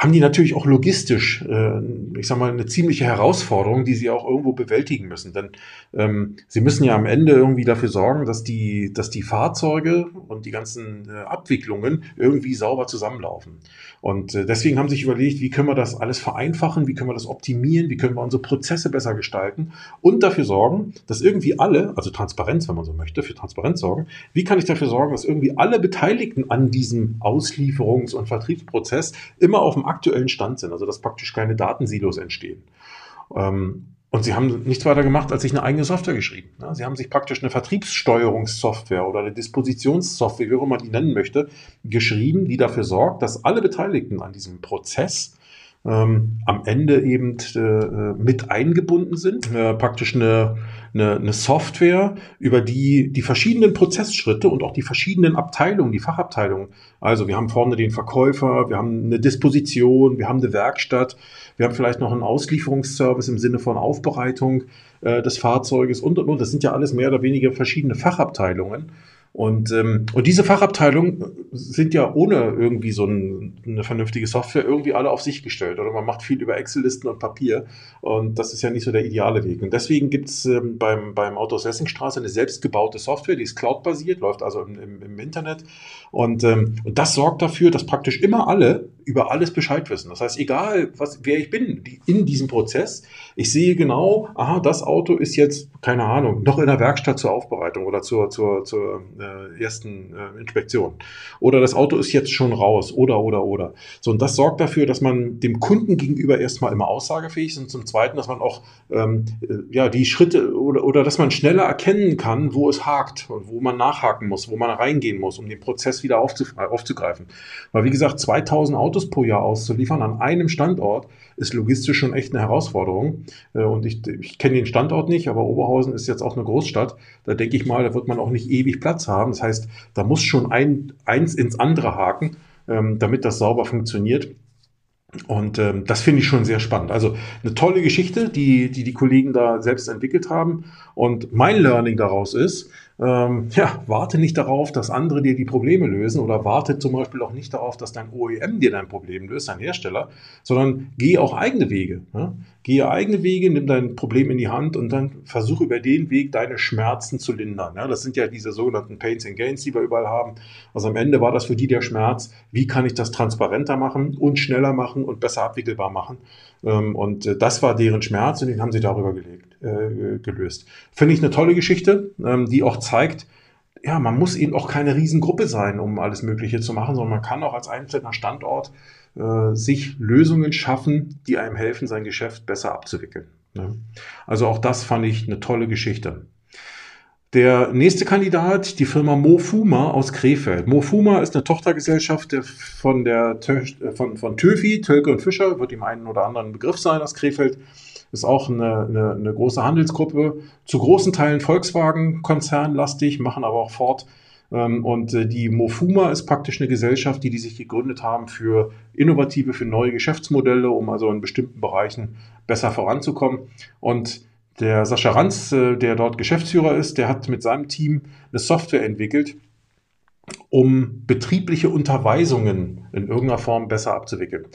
haben die natürlich auch logistisch, äh, ich sag mal, eine ziemliche Herausforderung, die sie auch irgendwo bewältigen müssen. Denn ähm, sie müssen ja am Ende irgendwie dafür sorgen, dass die, dass die Fahrzeuge und die ganzen äh, Abwicklungen irgendwie sauber zusammenlaufen. Und äh, deswegen haben sie sich überlegt, wie können wir das alles vereinfachen, wie können wir das optimieren, wie können wir unsere Prozesse besser gestalten und dafür sorgen, dass irgendwie alle, also Transparenz, wenn man so möchte, für Transparenz sorgen, wie kann ich dafür sorgen, dass irgendwie alle Beteiligten an diesem Auslieferungs- und Vertriebsprozess immer auf dem aktuellen Stand sind, also dass praktisch keine Datensilos entstehen. Ähm, und sie haben nichts weiter gemacht, als sich eine eigene Software geschrieben. Sie haben sich praktisch eine Vertriebssteuerungssoftware oder eine Dispositionssoftware, wie auch immer man die nennen möchte, geschrieben, die dafür sorgt, dass alle Beteiligten an diesem Prozess ähm, am Ende eben äh, mit eingebunden sind. Äh, praktisch eine, eine, eine Software, über die die verschiedenen Prozessschritte und auch die verschiedenen Abteilungen, die Fachabteilungen, also wir haben vorne den Verkäufer, wir haben eine Disposition, wir haben eine Werkstatt, wir haben vielleicht noch einen Auslieferungsservice im Sinne von Aufbereitung äh, des Fahrzeuges und und und. Das sind ja alles mehr oder weniger verschiedene Fachabteilungen. Und, ähm, und diese Fachabteilungen sind ja ohne irgendwie so ein, eine vernünftige Software irgendwie alle auf sich gestellt. Oder man macht viel über Excel-Listen und Papier. Und das ist ja nicht so der ideale Weg. Und deswegen gibt es ähm, beim, beim Autos Lessingstraße eine selbstgebaute Software, die ist cloud-basiert, läuft also im, im, im Internet. Und, ähm, und das sorgt dafür, dass praktisch immer alle über alles Bescheid wissen. Das heißt, egal, was, wer ich bin die, in diesem Prozess, ich sehe genau, aha, das Auto ist jetzt, keine Ahnung, noch in der Werkstatt zur Aufbereitung oder zur, zur, zur äh, ersten äh, Inspektion. Oder das Auto ist jetzt schon raus oder, oder, oder. So, und das sorgt dafür, dass man dem Kunden gegenüber erstmal immer aussagefähig ist und zum Zweiten, dass man auch ähm, äh, ja, die Schritte oder, oder dass man schneller erkennen kann, wo es hakt und wo man nachhaken muss, wo man reingehen muss, um den Prozess wieder aufzugreifen. Weil, wie gesagt, 2000 Autos pro Jahr auszuliefern an einem Standort ist logistisch schon echt eine Herausforderung. Äh, und ich, ich kenne den Standort nicht, aber Oberhausen ist jetzt auch eine Großstadt. Da denke ich mal, da wird man auch nicht ewig Platz haben. Das heißt, da muss schon ein, eins ins andere haken, ähm, damit das sauber funktioniert. Und ähm, das finde ich schon sehr spannend. Also eine tolle Geschichte, die, die die Kollegen da selbst entwickelt haben. Und mein Learning daraus ist, ähm, ja, warte nicht darauf, dass andere dir die Probleme lösen oder warte zum Beispiel auch nicht darauf, dass dein OEM dir dein Problem löst, dein Hersteller, sondern geh auch eigene Wege. Ne? Gehe eigene Wege, nimm dein Problem in die Hand und dann versuche über den Weg deine Schmerzen zu lindern. Ja, das sind ja diese sogenannten Pains and Gains, die wir überall haben. Also am Ende war das für die der Schmerz, wie kann ich das transparenter machen und schneller machen und besser abwickelbar machen. Ähm, und äh, das war deren Schmerz und den haben sie darüber gelegt, äh, gelöst. Finde ich eine tolle Geschichte, ähm, die auch zeigt, ja, man muss eben auch keine Riesengruppe sein, um alles Mögliche zu machen, sondern man kann auch als einzelner Standort äh, sich Lösungen schaffen, die einem helfen, sein Geschäft besser abzuwickeln. Ne? Also auch das fand ich eine tolle Geschichte. Der nächste Kandidat, die Firma Mofuma aus Krefeld. Mofuma ist eine Tochtergesellschaft von der von, von Töfi, Tölke und Fischer, wird ihm einen oder anderen Begriff sein aus Krefeld. Ist auch eine, eine, eine große Handelsgruppe, zu großen Teilen Volkswagen-Konzern lastig, machen aber auch Ford ähm, und äh, die Mofuma ist praktisch eine Gesellschaft, die die sich gegründet haben für innovative, für neue Geschäftsmodelle, um also in bestimmten Bereichen besser voranzukommen. Und der Sascha Ranz, äh, der dort Geschäftsführer ist, der hat mit seinem Team eine Software entwickelt, um betriebliche Unterweisungen in irgendeiner Form besser abzuwickeln.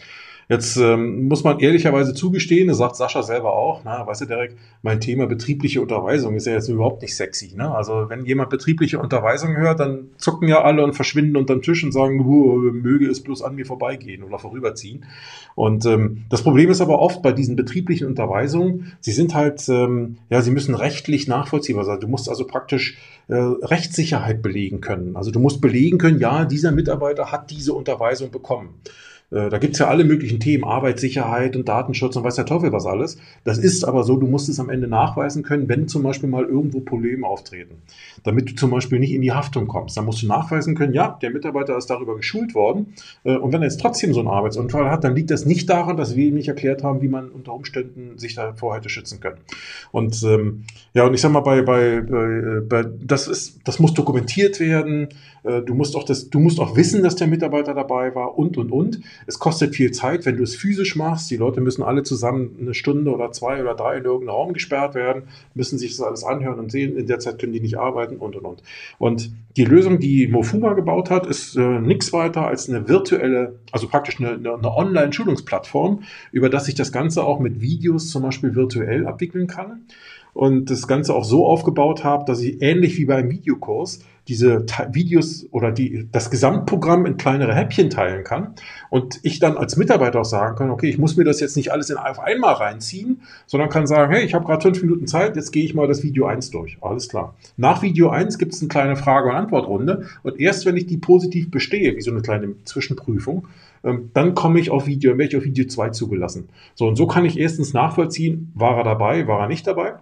Jetzt ähm, muss man ehrlicherweise zugestehen, das sagt Sascha selber auch, na, weißt du, Derek, mein Thema betriebliche Unterweisung ist ja jetzt überhaupt nicht sexy. Ne? Also wenn jemand betriebliche Unterweisung hört, dann zucken ja alle und verschwinden unter dem Tisch und sagen, möge es bloß an mir vorbeigehen oder vorüberziehen. Und ähm, das Problem ist aber oft bei diesen betrieblichen Unterweisungen, sie sind halt, ähm, ja, sie müssen rechtlich nachvollziehbar sein. Du musst also praktisch äh, Rechtssicherheit belegen können. Also du musst belegen können, ja, dieser Mitarbeiter hat diese Unterweisung bekommen. Äh, da gibt's ja alle möglichen Themen, Arbeitssicherheit und Datenschutz und weiß der Teufel was alles. Das ist aber so, du musst es am Ende nachweisen können, wenn zum Beispiel mal irgendwo Probleme auftreten. Damit du zum Beispiel nicht in die Haftung kommst. Dann musst du nachweisen können, ja, der Mitarbeiter ist darüber geschult worden. Äh, und wenn er jetzt trotzdem so einen Arbeitsunfall hat, dann liegt das nicht daran, dass wir ihm nicht erklärt haben, wie man unter Umständen sich davor hätte schützen können. Und ähm, ja, und ich sag mal, bei, bei, bei, bei das ist, das muss dokumentiert werden. Äh, du musst auch das, du musst auch wissen, dass der Mitarbeiter dabei war und und und. Es kostet viel Zeit, wenn du es physisch machst. Die Leute müssen alle zusammen eine Stunde oder zwei oder drei in irgendeinen Raum gesperrt werden, müssen sich das alles anhören und sehen. In der Zeit können die nicht arbeiten und und und. Und die Lösung, die Mofuma gebaut hat, ist äh, nichts weiter als eine virtuelle, also praktisch eine, eine, Online-Schulungsplattform, über das ich das Ganze auch mit Videos zum Beispiel virtuell abwickeln kann und das Ganze auch so aufgebaut habe, dass ich ähnlich wie beim Videokurs diese Videos oder die, das Gesamtprogramm in kleinere Häppchen teilen kann und ich dann als Mitarbeiter auch sagen kann, okay, ich muss mir das jetzt nicht alles in auf einmal reinziehen, sondern kann sagen, hey, ich habe gerade fünf Minuten Zeit, jetzt gehe ich mal das Video eins durch. Alles klar. Nach Video eins gibt es eine kleine Frage- und Antwortrunde und erst wenn ich die positiv bestehe, wie so eine kleine Zwischenprüfung, ähm, dann komme ich auf Video, werde ich auf Video 2 zugelassen. So, und so kann ich erstens nachvollziehen, war er dabei, war er nicht dabei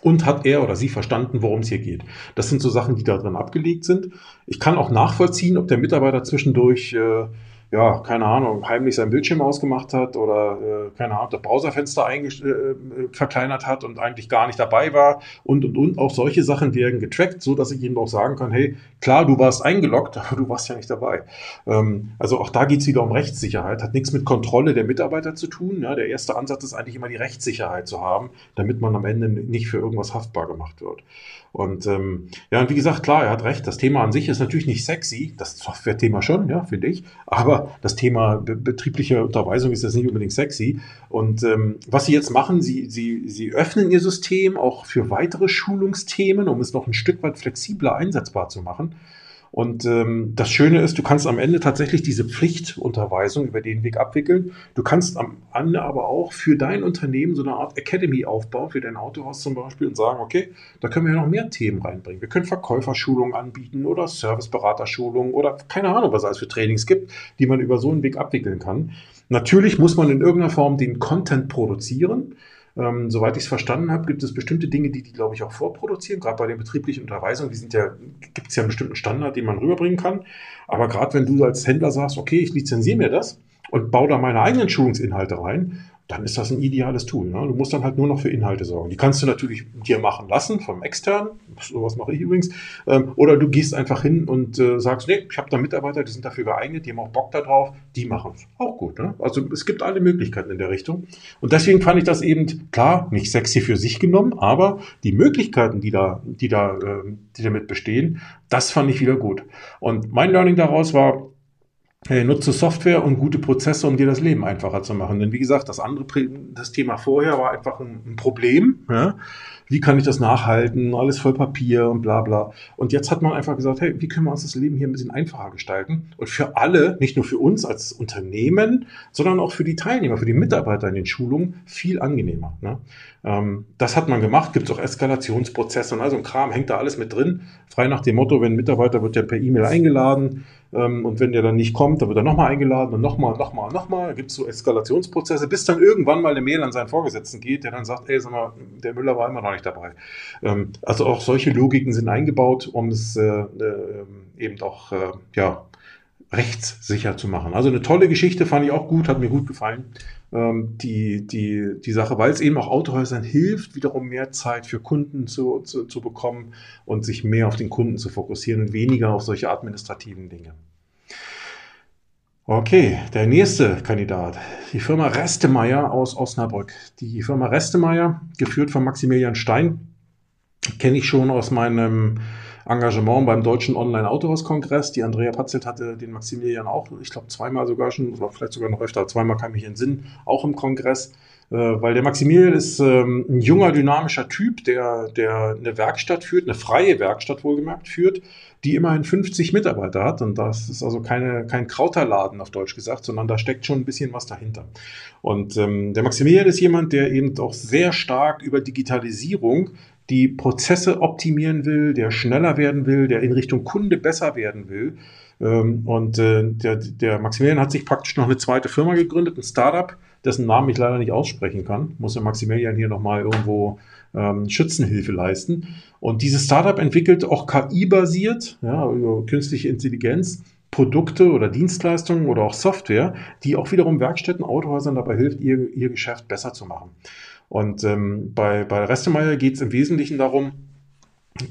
und hat er oder sie verstanden, worum es hier geht. Das sind so Sachen, die da drin abgelegt sind. Ich kann auch nachvollziehen, ob der Mitarbeiter zwischendurch äh, ja, keine Ahnung, heimlich sein Bildschirm ausgemacht hat oder, äh, keine Ahnung, das Browserfenster äh, verkleinert hat und eigentlich gar nicht dabei war und, und, und. Auch solche Sachen werden getrackt, so dass ich ihm auch sagen kann, hey, klar, du warst eingeloggt, aber du warst ja nicht dabei. Ähm, also auch da geht's wieder um Rechtssicherheit, hat nichts mit Kontrolle der Mitarbeiter zu tun. Ja, der erste Ansatz ist eigentlich immer die Rechtssicherheit zu haben, damit man am Ende nicht für irgendwas haftbar gemacht wird. Und ähm, ja, und wie gesagt, klar, er hat recht, das Thema an sich ist natürlich nicht sexy, das Software-Thema schon, ja, finde ich, aber das Thema be betriebliche Unterweisung ist jetzt nicht unbedingt sexy. Und ähm, was sie jetzt machen, sie, sie, sie öffnen ihr System auch für weitere Schulungsthemen, um es noch ein Stück weit flexibler einsetzbar zu machen. Und ähm, das Schöne ist, du kannst am Ende tatsächlich diese Pflichtunterweisung über den Weg abwickeln. Du kannst am Ende aber auch für dein Unternehmen so eine Art Academy aufbauen, für dein Autohaus zum Beispiel, und sagen, okay, da können wir ja noch mehr Themen reinbringen. Wir können Verkäuferschulungen anbieten oder Serviceberaterschulungen oder keine Ahnung, was es für Trainings gibt, die man über so einen Weg abwickeln kann. Natürlich muss man in irgendeiner Form den Content produzieren. Ähm, soweit ich es verstanden habe, gibt es bestimmte Dinge, die die, glaube ich, auch vorproduzieren. Gerade bei den betrieblichen Unterweisungen, die sind ja, gibt es ja einen bestimmten Standard, den man rüberbringen kann. Aber gerade wenn du als Händler sagst, okay, ich lizenziere mir das und baue da meine eigenen Schulungsinhalte rein, dann ist das ein ideales Tool. Ne? Du musst dann halt nur noch für Inhalte sorgen. Die kannst du natürlich dir machen lassen vom externen, sowas mache ich übrigens, ähm, oder du gehst einfach hin und äh, sagst, nee, ich habe da Mitarbeiter, die sind dafür geeignet, die haben auch Bock darauf, die machen es. Auch gut. Ne? Also es gibt alle Möglichkeiten in der Richtung. Und deswegen fand ich das eben, klar, nicht sexy für sich genommen, aber die Möglichkeiten, die da, die da, äh, die damit bestehen, das fand ich wieder gut. Und mein Learning daraus war, Nutze Software und gute Prozesse, um dir das Leben einfacher zu machen. Denn wie gesagt, das andere, das Thema vorher war einfach ein, ein Problem. Ja? Wie kann ich das nachhalten? Alles voll Papier und bla bla. Und jetzt hat man einfach gesagt, hey, wie können wir uns das Leben hier ein bisschen einfacher gestalten? Und für alle, nicht nur für uns als Unternehmen, sondern auch für die Teilnehmer, für die Mitarbeiter in den Schulungen viel angenehmer. Ne? Ähm, das hat man gemacht, gibt es auch Eskalationsprozesse und also ein Kram, hängt da alles mit drin. Frei nach dem Motto, wenn ein Mitarbeiter wird ja per E-Mail eingeladen, und wenn der dann nicht kommt, dann wird er nochmal eingeladen und nochmal, nochmal, nochmal. Da gibt es so Eskalationsprozesse, bis dann irgendwann mal eine Mail an seinen Vorgesetzten geht, der dann sagt, ey, sag mal, der Müller war immer noch nicht dabei. Ähm, also auch solche Logiken sind eingebaut, um es äh, äh, eben auch äh, ja, rechtssicher zu machen. Also eine tolle Geschichte, fand ich auch gut, hat mir gut gefallen ähm, die, die, die Sache, weil es eben auch Autohäusern hilft, wiederum mehr Zeit für Kunden zu, zu, zu bekommen und sich mehr auf den Kunden zu fokussieren und weniger auf solche administrativen Dinge. Okay, der nächste Kandidat, die Firma Restemeier aus Osnabrück. Die Firma Restemeier, geführt von Maximilian Stein, kenne ich schon aus meinem Engagement beim Deutschen Online-Autohaus-Kongress. Die Andrea Patzelt hatte den Maximilian auch, ich glaube, zweimal sogar schon, oder vielleicht sogar noch öfter, zweimal kann mich entsinnen, auch im Kongress. Äh, weil der Maximilian ist ähm, ein junger, dynamischer Typ, der, der eine Werkstatt führt, eine freie Werkstatt wohlgemerkt führt, die immerhin 50 Mitarbeiter hat. Und das ist also keine, kein Krauterladen auf Deutsch gesagt, sondern da steckt schon ein bisschen was dahinter. Und ähm, der Maximilian ist jemand, der eben auch sehr stark über Digitalisierung die Prozesse optimieren will, der schneller werden will, der in Richtung Kunde besser werden will. Ähm, und äh, der, der Maximilian hat sich praktisch noch eine zweite Firma gegründet, ein Startup, dessen Namen ich leider nicht aussprechen kann. Muss der Maximilian hier nochmal irgendwo ähm, Schützenhilfe leisten. Und dieses Startup entwickelt auch KI-basiert, ja, über künstliche Intelligenz, Produkte oder Dienstleistungen oder auch Software, die auch wiederum Werkstätten, Autohäusern dabei hilft, ihr, ihr Geschäft besser zu machen. Und ähm, bei, bei Restemeyer geht es im Wesentlichen darum,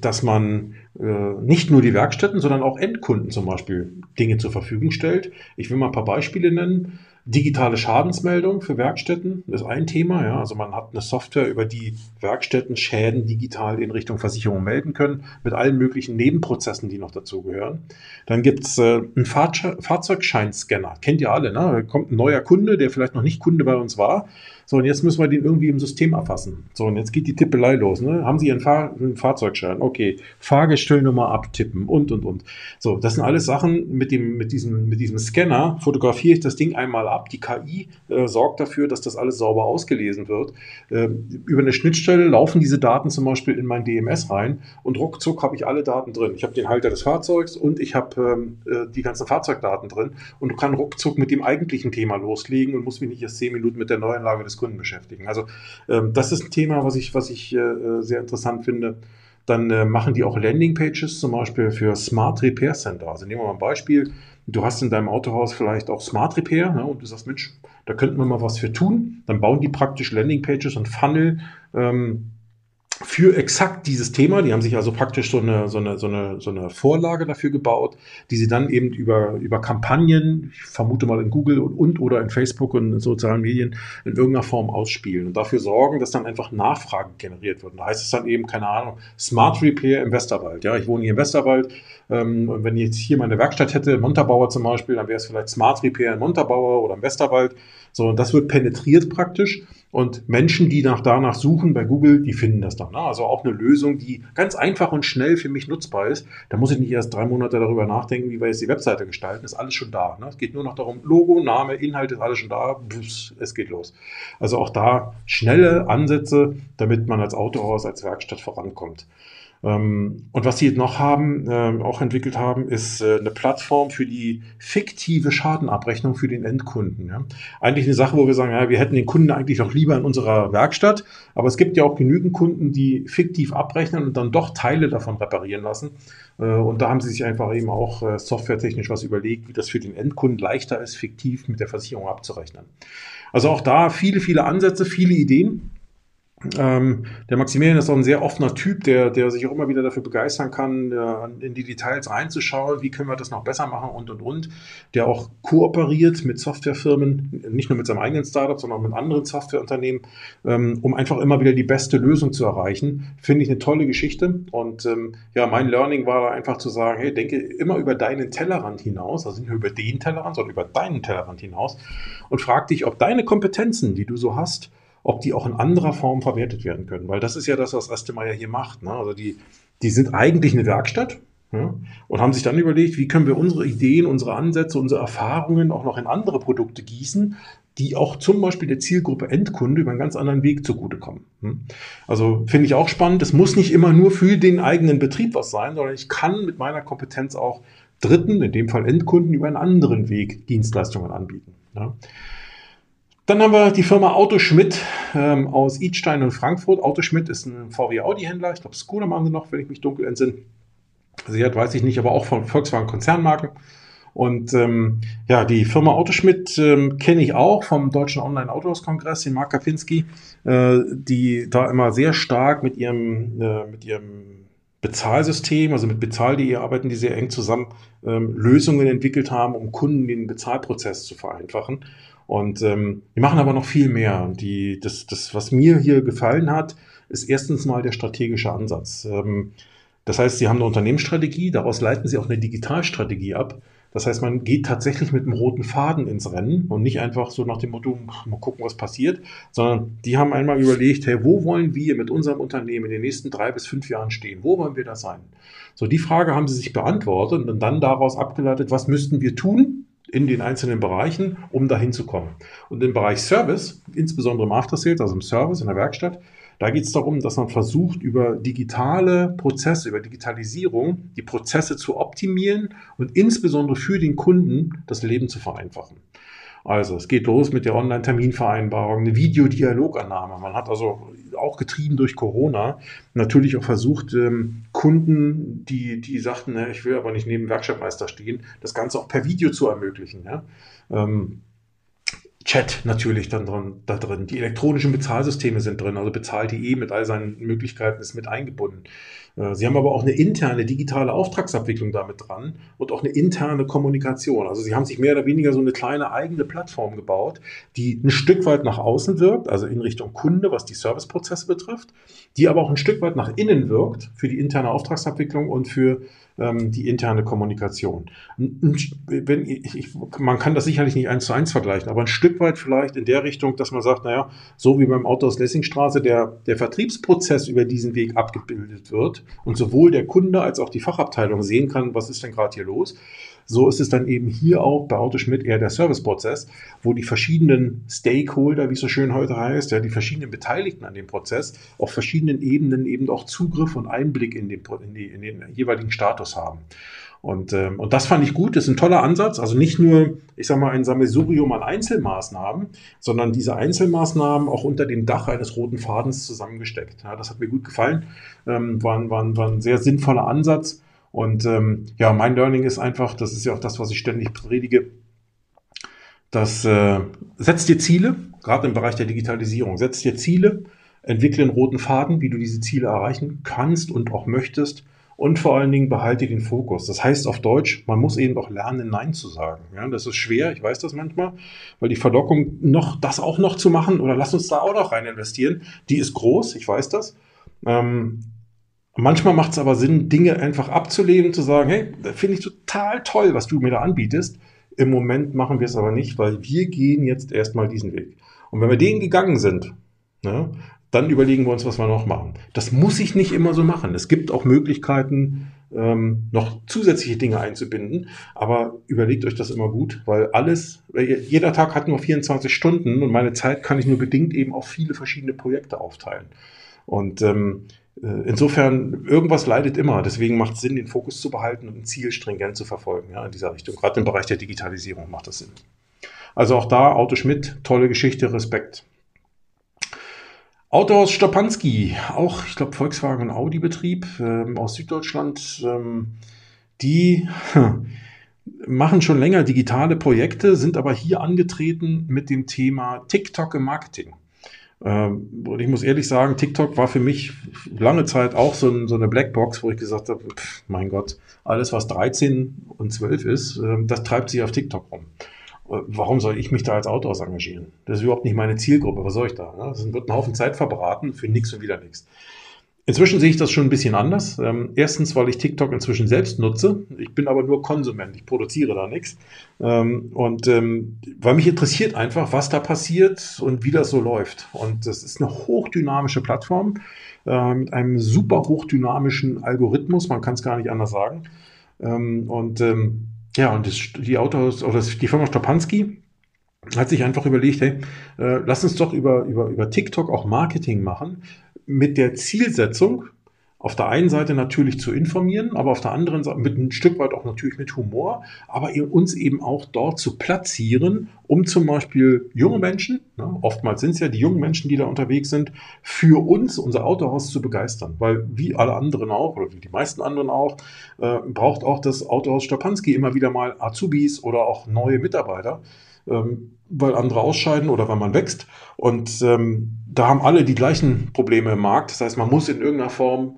dass man äh, nicht nur die Werkstätten, sondern auch Endkunden zum Beispiel Dinge zur Verfügung stellt. Ich will mal ein paar Beispiele nennen. Digitale Schadensmeldung für Werkstätten ist ein Thema. Ja. Also man hat eine Software, über die Werkstätten Schäden digital in Richtung Versicherung melden können, mit allen möglichen Nebenprozessen, die noch dazugehören. Dann gibt es äh, einen Fahrzeugscheinscanner. Kennt ihr alle, ne? Da kommt ein neuer Kunde, der vielleicht noch nicht Kunde bei uns war so, und jetzt müssen wir den irgendwie im System erfassen. So, und jetzt geht die Tippelei los. Ne? Haben Sie Ihren, Fahr Fahrzeugschein? Okay. Fahrgestellnummer abtippen und, und, und. So, das sind alles Sachen, mit, dem, mit, diesem, mit diesem Scanner fotografiere ich das Ding einmal ab. Die KI äh, sorgt dafür, dass das alles sauber ausgelesen wird. Äh, über eine Schnittstelle laufen diese Daten zum Beispiel in mein DMS rein und ruckzuck habe ich alle Daten drin. Ich habe den Halter des Fahrzeugs und ich habe ähm, äh, die ganzen Fahrzeugdaten drin und kann ruckzuck mit dem eigentlichen Thema loslegen und muss mich nicht erst zehn Minuten mit der Neuanlage des Kunden beschäftigen. Also ähm, das ist ein Thema, was ich, was ich äh, sehr interessant finde. Dann äh, machen die auch Landingpages zum Beispiel für Smart Repair Center. Also nehmen wir mal ein Beispiel. Du hast in deinem Autohaus vielleicht auch Smart Repair ne, und du sagst, Mensch, da könnten wir mal was für tun. Dann bauen die praktisch Landingpages und Funnel. Ähm, für exakt dieses Thema. Die haben sich also praktisch so eine, so eine, so eine, so eine Vorlage dafür gebaut, die sie dann eben über, über Kampagnen, ich vermute mal in Google und, und oder in Facebook und in sozialen Medien in irgendeiner Form ausspielen und dafür sorgen, dass dann einfach Nachfragen generiert wird. Da heißt es dann eben, keine Ahnung, Smart Repair im Westerwald. Ja, ich wohne hier im Westerwald. Ähm, und wenn ich jetzt hier meine Werkstatt hätte, Montabaur zum Beispiel, dann wäre es vielleicht Smart Repair in Montabaur oder im Westerwald. So, und das wird penetriert praktisch. Und Menschen, die nach danach suchen bei Google, die finden das dann. Also auch eine Lösung, die ganz einfach und schnell für mich nutzbar ist. Da muss ich nicht erst drei Monate darüber nachdenken, wie wir jetzt die Webseite gestalten. Ist alles schon da. Ne? Es geht nur noch darum, Logo, Name, Inhalt ist alles schon da. Es geht los. Also auch da schnelle Ansätze, damit man als Autohaus, als Werkstatt vorankommt. Ähm, und was sie noch haben, ähm, auch entwickelt haben, ist äh, eine Plattform für die fiktive Schadenabrechnung für den Endkunden. Eigentlich eine Sache, wo wir sagen, ja, wir hätten den Kunden eigentlich noch lieber in unserer Werkstatt, aber es gibt ja auch genügend Kunden, die fiktiv abrechnen und dann doch Teile davon reparieren lassen. Äh, und da haben sie sich einfach eben auch äh, softwaretechnisch was überlegt, wie das für den Endkunden leichter ist, fiktiv mit der Versicherung abzurechnen. Also auch da viele, viele Ansätze, viele Ideen. Ähm, der Maximilian ist auch ein sehr offener Typ, der, der sich auch immer wieder dafür begeistern kann, äh, in die Details reinzuschauen, wie können wir das noch besser machen und und und. Der auch kooperiert mit Softwarefirmen, nicht nur mit seinem eigenen Startup, sondern auch mit anderen Softwareunternehmen, ähm, um einfach immer wieder die beste Lösung zu erreichen. Finde ich eine tolle Geschichte. Und ähm, ja, mein Learning war da einfach zu sagen, hey, denke immer über deinen Tellerrand hinaus, also nicht nur über den Tellerrand, sondern über deinen Tellerrand hinaus und frag dich, ob deine Kompetenzen, die du so hast, ob die auch in anderer Form verwertet werden können. Weil das ist ja das, was Astemeier hier macht. Ne? Also die, die sind eigentlich eine Werkstatt ja, und haben sich dann überlegt, wie können wir unsere Ideen, unsere Ansätze, unsere Erfahrungen auch noch in andere Produkte gießen, die auch zum Beispiel der Zielgruppe Endkunde über einen ganz anderen Weg zugutekommen. Hm? Also finde ich auch spannend. Es muss nicht immer nur für den eigenen Betrieb was sein, sondern ich kann mit meiner Kompetenz auch Dritten, in dem Fall Endkunden, über einen anderen Weg Dienstleistungen anbieten. Ja. Dann haben wir die Firma Autoschmidt ähm, aus Idstein und Frankfurt. Autoschmidt ist ein VW Audi-Händler. Ich glaube, Skoda machen sie noch, wenn ich mich dunkel entsinne. Sichert weiß ich nicht, aber auch von Volkswagen Konzernmarken. Und ähm, ja, die Firma Autoschmidt ähm, kenne ich auch vom Deutschen Online-Autohaus-Kongress, den Mark Kapinski, äh, die da immer sehr stark mit ihrem, äh, mit ihrem Bezahlsystem, also mit Bezahl.de arbeiten die sehr eng zusammen, ähm, Lösungen entwickelt haben, um Kunden den Bezahlprozess zu vereinfachen. Und ähm, die machen aber noch viel mehr. Die, das, das, was mir hier gefallen hat, ist erstens mal der strategische Ansatz. Ähm, Das heißt, sie haben eine Unternehmensstrategie, daraus leiten sie auch eine Digitalstrategie ab. Das heißt, man geht tatsächlich mit einem roten Faden ins Rennen und nicht einfach so nach dem Motto, mal gucken, was passiert, sondern die haben einmal überlegt, hey, wo wollen wir mit unserem Unternehmen in den nächsten drei bis fünf Jahren stehen? Wo wollen wir da sein? So, die Frage haben sie sich beantwortet und dann daraus abgeleitet, was müssten wir tun, in den einzelnen Bereichen, um dahin zu kommen. Und im Bereich Service, insbesondere im After Sales, also im Service in der Werkstatt, da geht es darum, dass man versucht, über digitale Prozesse, über Digitalisierung die Prozesse zu optimieren und insbesondere für den Kunden das Leben zu vereinfachen. Also es geht los mit der Online-Terminvereinbarung, eine Videodialogannahme. Man hat also auch getrieben durch Corona natürlich auch versucht, ähm, Kunden, die, die sagten, ne, ich will aber nicht neben Werkstattmeister stehen, das Ganze auch per Video zu ermöglichen. Ja? Ähm, Chat natürlich dann drin, da drin. Die elektronischen Bezahlsysteme sind drin, also bezahlt.de mit all seinen Möglichkeiten ist mit eingebunden. Äh, Sie haben aber auch eine interne digitale Auftragsabwicklung damit dran und auch eine interne Kommunikation. Also Sie haben sich mehr oder weniger so eine kleine eigene Plattform gebaut, die ein Stück weit nach außen wirkt, also in Richtung Kunde, was die Serviceprozesse betrifft, die aber auch ein Stück weit nach innen wirkt für die interne Auftragsabwicklung und für ähm, die interne Kommunikation. Wenn ich, man kann das sicherlich nicht eins zu eins vergleichen, aber ein Stück weit vielleicht in der Richtung, dass man sagt, naja, so wie beim Auto aus Lessingstraße der, der Vertriebsprozess über diesen Weg abgebildet wird und sowohl der Kunde als auch die Fachabteilung sehen kann, was ist denn gerade hier los, so ist es dann eben hier auch bei Autoschmidt eher der Serviceprozess, wo die verschiedenen Stakeholder, wie es so schön heute heißt, ja, die verschiedenen Beteiligten an dem Prozess auf verschiedenen Ebenen eben auch Zugriff und Einblick in den, in, die, in den jeweiligen Status haben. Und, ähm, und das fand ich gut, das ist ein toller Ansatz. Also nicht nur, ich sage mal, ein Sammelsurium an Einzelmaßnahmen, sondern diese Einzelmaßnahmen auch unter dem Dach eines roten Fadens zusammengesteckt. Ja, das hat mir gut gefallen, ähm, war, ein, war, ein, war ein sehr sinnvoller Ansatz. Und ähm, ja, mein Learning ist einfach, das ist ja auch das, was ich ständig predige, das äh, setzt dir Ziele, gerade im Bereich der Digitalisierung, setzt dir Ziele, entwickle einen roten Faden, wie du diese Ziele erreichen kannst und auch möchtest. Und vor allen Dingen behalte den Fokus. Das heißt auf Deutsch, man muss eben auch lernen, Nein zu sagen. Ja, das ist schwer, ich weiß das manchmal, weil die Verlockung, noch das auch noch zu machen oder lass uns da auch noch rein investieren, die ist groß, ich weiß das. Ähm, Manchmal macht es aber Sinn, Dinge einfach abzulehnen, zu sagen, hey, finde ich total toll, was du mir da anbietest. Im Moment machen wir es aber nicht, weil wir gehen jetzt erstmal diesen Weg. Und wenn wir den gegangen sind, ne, dann überlegen wir uns, was wir noch machen. Das muss ich nicht immer so machen. Es gibt auch Möglichkeiten, ähm, noch zusätzliche Dinge einzubinden, aber überlegt euch das immer gut, weil alles, jeder Tag hat nur 24 Stunden und meine Zeit kann ich nur bedingt eben auf viele verschiedene Projekte aufteilen. Und ähm, äh, insofern, irgendwas leidet immer. Deswegen macht es Sinn, den Fokus zu behalten und ein Ziel stringent zu verfolgen ja, in dieser Richtung. Gerade im Bereich der Digitalisierung macht das Sinn. Also auch da, Auto Schmidt, tolle Geschichte, Respekt. Autohaus Stopanski, auch, ich glaube, Volkswagen und Audi-Betrieb ähm, aus Süddeutschland, ähm, die machen schon länger digitale Projekte, sind aber hier angetreten mit dem Thema TikTok im Marketing. Ähm, und ich muss ehrlich sagen, TikTok war für mich lange Zeit auch so, ein, so eine Blackbox, wo ich gesagt habe, pff, mein Gott, alles was 13 und 12 ist, ähm, das treibt sich auf TikTok rum. Äh, warum soll ich mich da als Autors engagieren? Das ist überhaupt nicht meine Zielgruppe. Was soll ich da? Das wird ein Haufen Zeit verbraten für nichts und wieder nichts. Inzwischen sehe ich das schon ein bisschen anders. Ähm, erstens, weil ich TikTok inzwischen selbst nutze. Ich bin aber nur Konsument. Ich produziere da nichts. Ähm, und ähm, weil mich interessiert einfach, was da passiert und wie das so läuft. Und das ist eine hochdynamische Plattform äh, mit einem super hochdynamischen Algorithmus. Man kann es gar nicht anders sagen. Ähm, und ähm, ja, und das, die Autos oder die Firma Stopanski hat sich einfach überlegt, hey, äh, lass uns doch über, über, über TikTok auch Marketing machen mit der Zielsetzung, auf der einen Seite natürlich zu informieren, aber auf der anderen Seite mit ein Stück weit auch natürlich mit Humor, aber uns eben auch dort zu platzieren, um zum Beispiel junge Menschen, ne, oftmals sind es ja die jungen Menschen, die da unterwegs sind, für uns, unser Autohaus zu begeistern. Weil wie alle anderen auch, oder wie die meisten anderen auch, äh, braucht auch das Autohaus Stapanski immer wieder mal Azubis oder auch neue Mitarbeiter ähm, weil andere ausscheiden oder weil man wächst. Und ähm, da haben alle die gleichen Probleme im Markt. Das heißt, man muss in irgendeiner Form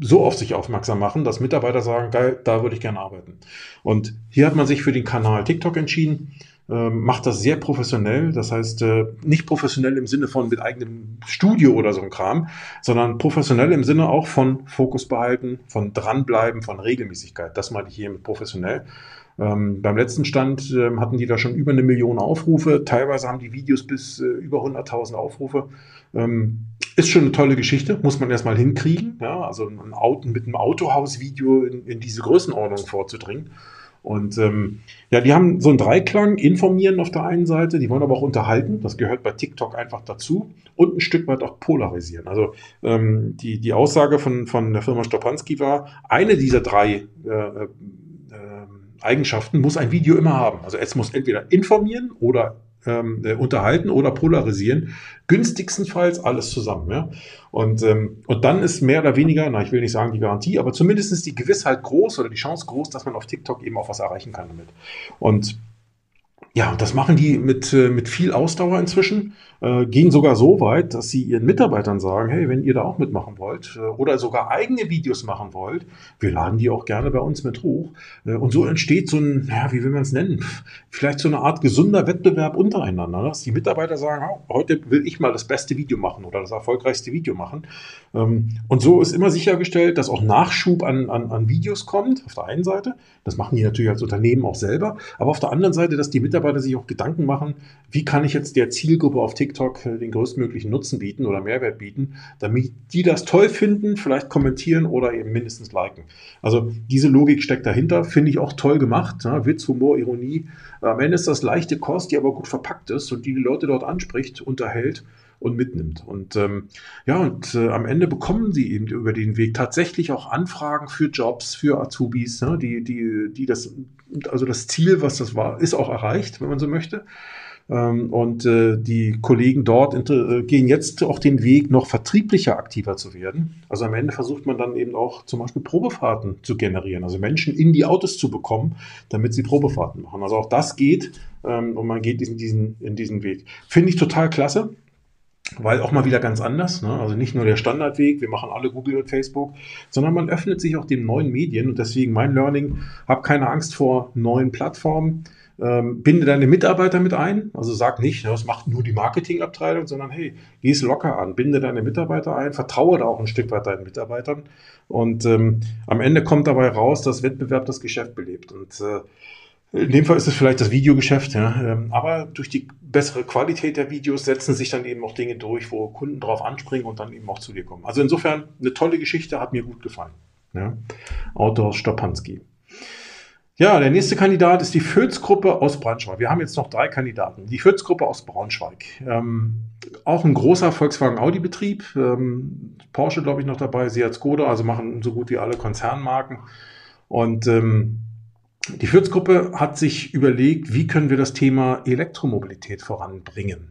so auf sich aufmerksam machen, dass Mitarbeiter sagen, geil, da würde ich gerne arbeiten. Und hier hat man sich für den Kanal TikTok entschieden. ähm, macht das sehr professionell. Das heißt, äh, nicht professionell im Sinne von mit eigenem Studio oder so ein Kram, sondern professionell im Sinne auch von Fokus behalten, von dranbleiben, von Regelmäßigkeit. Das meine ich hier mit professionell. Ähm, beim letzten Stand äh, hatten die da schon über eine Million Aufrufe. Teilweise haben die Videos bis äh, über 100.000 Aufrufe. Ähm, ist schon eine tolle Geschichte, muss man erstmal hinkriegen. Ja, also ein Auto, mit einem Autohaus-Video in, in diese Größenordnung vorzudringen. Und ähm, ja, die haben so einen Dreiklang, informieren auf der einen Seite, die wollen aber auch unterhalten, das gehört bei TikTok einfach dazu und ein Stück weit auch polarisieren. Also ähm, die, die Aussage von, von der Firma Stopanski war, eine dieser drei äh, äh, Eigenschaften muss ein Video immer haben. Also es muss entweder informieren oder ähm, äh, unterhalten oder polarisieren. Günstigstenfalls alles zusammen. Ja? Und, ähm, und dann ist mehr oder weniger, na, ich will nicht sagen die Garantie, aber zumindest ist die Gewissheit groß oder die Chance groß, dass man auf TikTok eben auch was erreichen kann damit. Und ja, das machen die mit, äh, mit viel Ausdauer inzwischen äh, gehen sogar so weit, dass sie ihren Mitarbeitern sagen, hey, wenn ihr da auch mitmachen wollt äh, oder sogar eigene Videos machen wollt, wir laden die auch gerne bei uns mit hoch. Äh, und so entsteht so ein, ja, wie will man es nennen, vielleicht so eine Art gesunder Wettbewerb untereinander, dass die Mitarbeiter sagen, oh, heute will ich mal das beste Video machen oder das erfolgreichste Video machen. Ähm, und so ist immer sichergestellt, dass auch Nachschub an, an, an Videos kommt, auf der einen Seite. Das machen die natürlich als Unternehmen auch selber, aber auf der anderen Seite, dass die Mitarbeiter sich auch Gedanken machen, wie kann ich jetzt der Zielgruppe auf TikTok äh, den größtmöglichen Nutzen bieten oder Mehrwert bieten, damit die das toll finden, vielleicht kommentieren oder eben mindestens liken. Also diese Logik steckt dahinter, finde ich auch toll gemacht. Ja, Witz, Humor, Ironie. Am Ende ist das leichte Kost, die aber gut verpackt ist und die die Leute dort anspricht, unterhält und mitnimmt. Und ähm, ja, und äh, am Ende bekommen sie eben über den Weg tatsächlich auch Anfragen für Jobs, für Azubis, ne, die, die, die das, also das Ziel, was das war, ist auch erreicht, wenn man so möchte. Ähm, und äh, die Kollegen dort äh, gehen jetzt auch den Weg, noch vertrieblicher aktiver zu werden. Also am Ende versucht man dann eben auch zum Beispiel Probefahrten zu generieren, also Menschen in die Autos zu bekommen, damit sie Probefahrten machen. Also auch das geht ähm, und man geht in diesen, in diesen Weg. Finde ich total klasse weil auch mal wieder ganz anders. Ne? Also nicht nur der Standardweg, wir machen alle Google und Facebook, sondern man öffnet sich auch den neuen Medien und deswegen mein Learning, hab keine Angst vor neuen Plattformen. Ähm, binde deine Mitarbeiter mit ein. Also sag nicht, das macht nur die Marketingabteilung, sondern hey, geh es locker an, binde deine Mitarbeiter ein, vertraue da auch ein Stück weit deinen Mitarbeitern. Und ähm, am Ende kommt dabei raus, dass Wettbewerb das Geschäft belebt. Und äh, in dem Fall ist es vielleicht das Videogeschäft, ja. Ähm, aber durch die bessere Qualität der Videos setzen sich dann eben auch Dinge durch, wo Kunden drauf anspringen und dann eben auch zu dir kommen. Also insofern eine tolle Geschichte, hat mir gut gefallen. Ja. Autor Stopanski. Ja, der nächste Kandidat ist die Fürth-Gruppe aus Braunschweig. Wir haben jetzt noch drei Kandidaten. Die Fürth-Gruppe aus Braunschweig. Ähm, auch ein großer Volkswagen-Audi-Betrieb. Ähm, Porsche, glaube ich, noch dabei. Seat Skoda, also machen so gut wie alle Konzernmarken. Und ähm, die Fürth-Gruppe hat sich überlegt, wie können wir das Thema Elektromobilität voranbringen.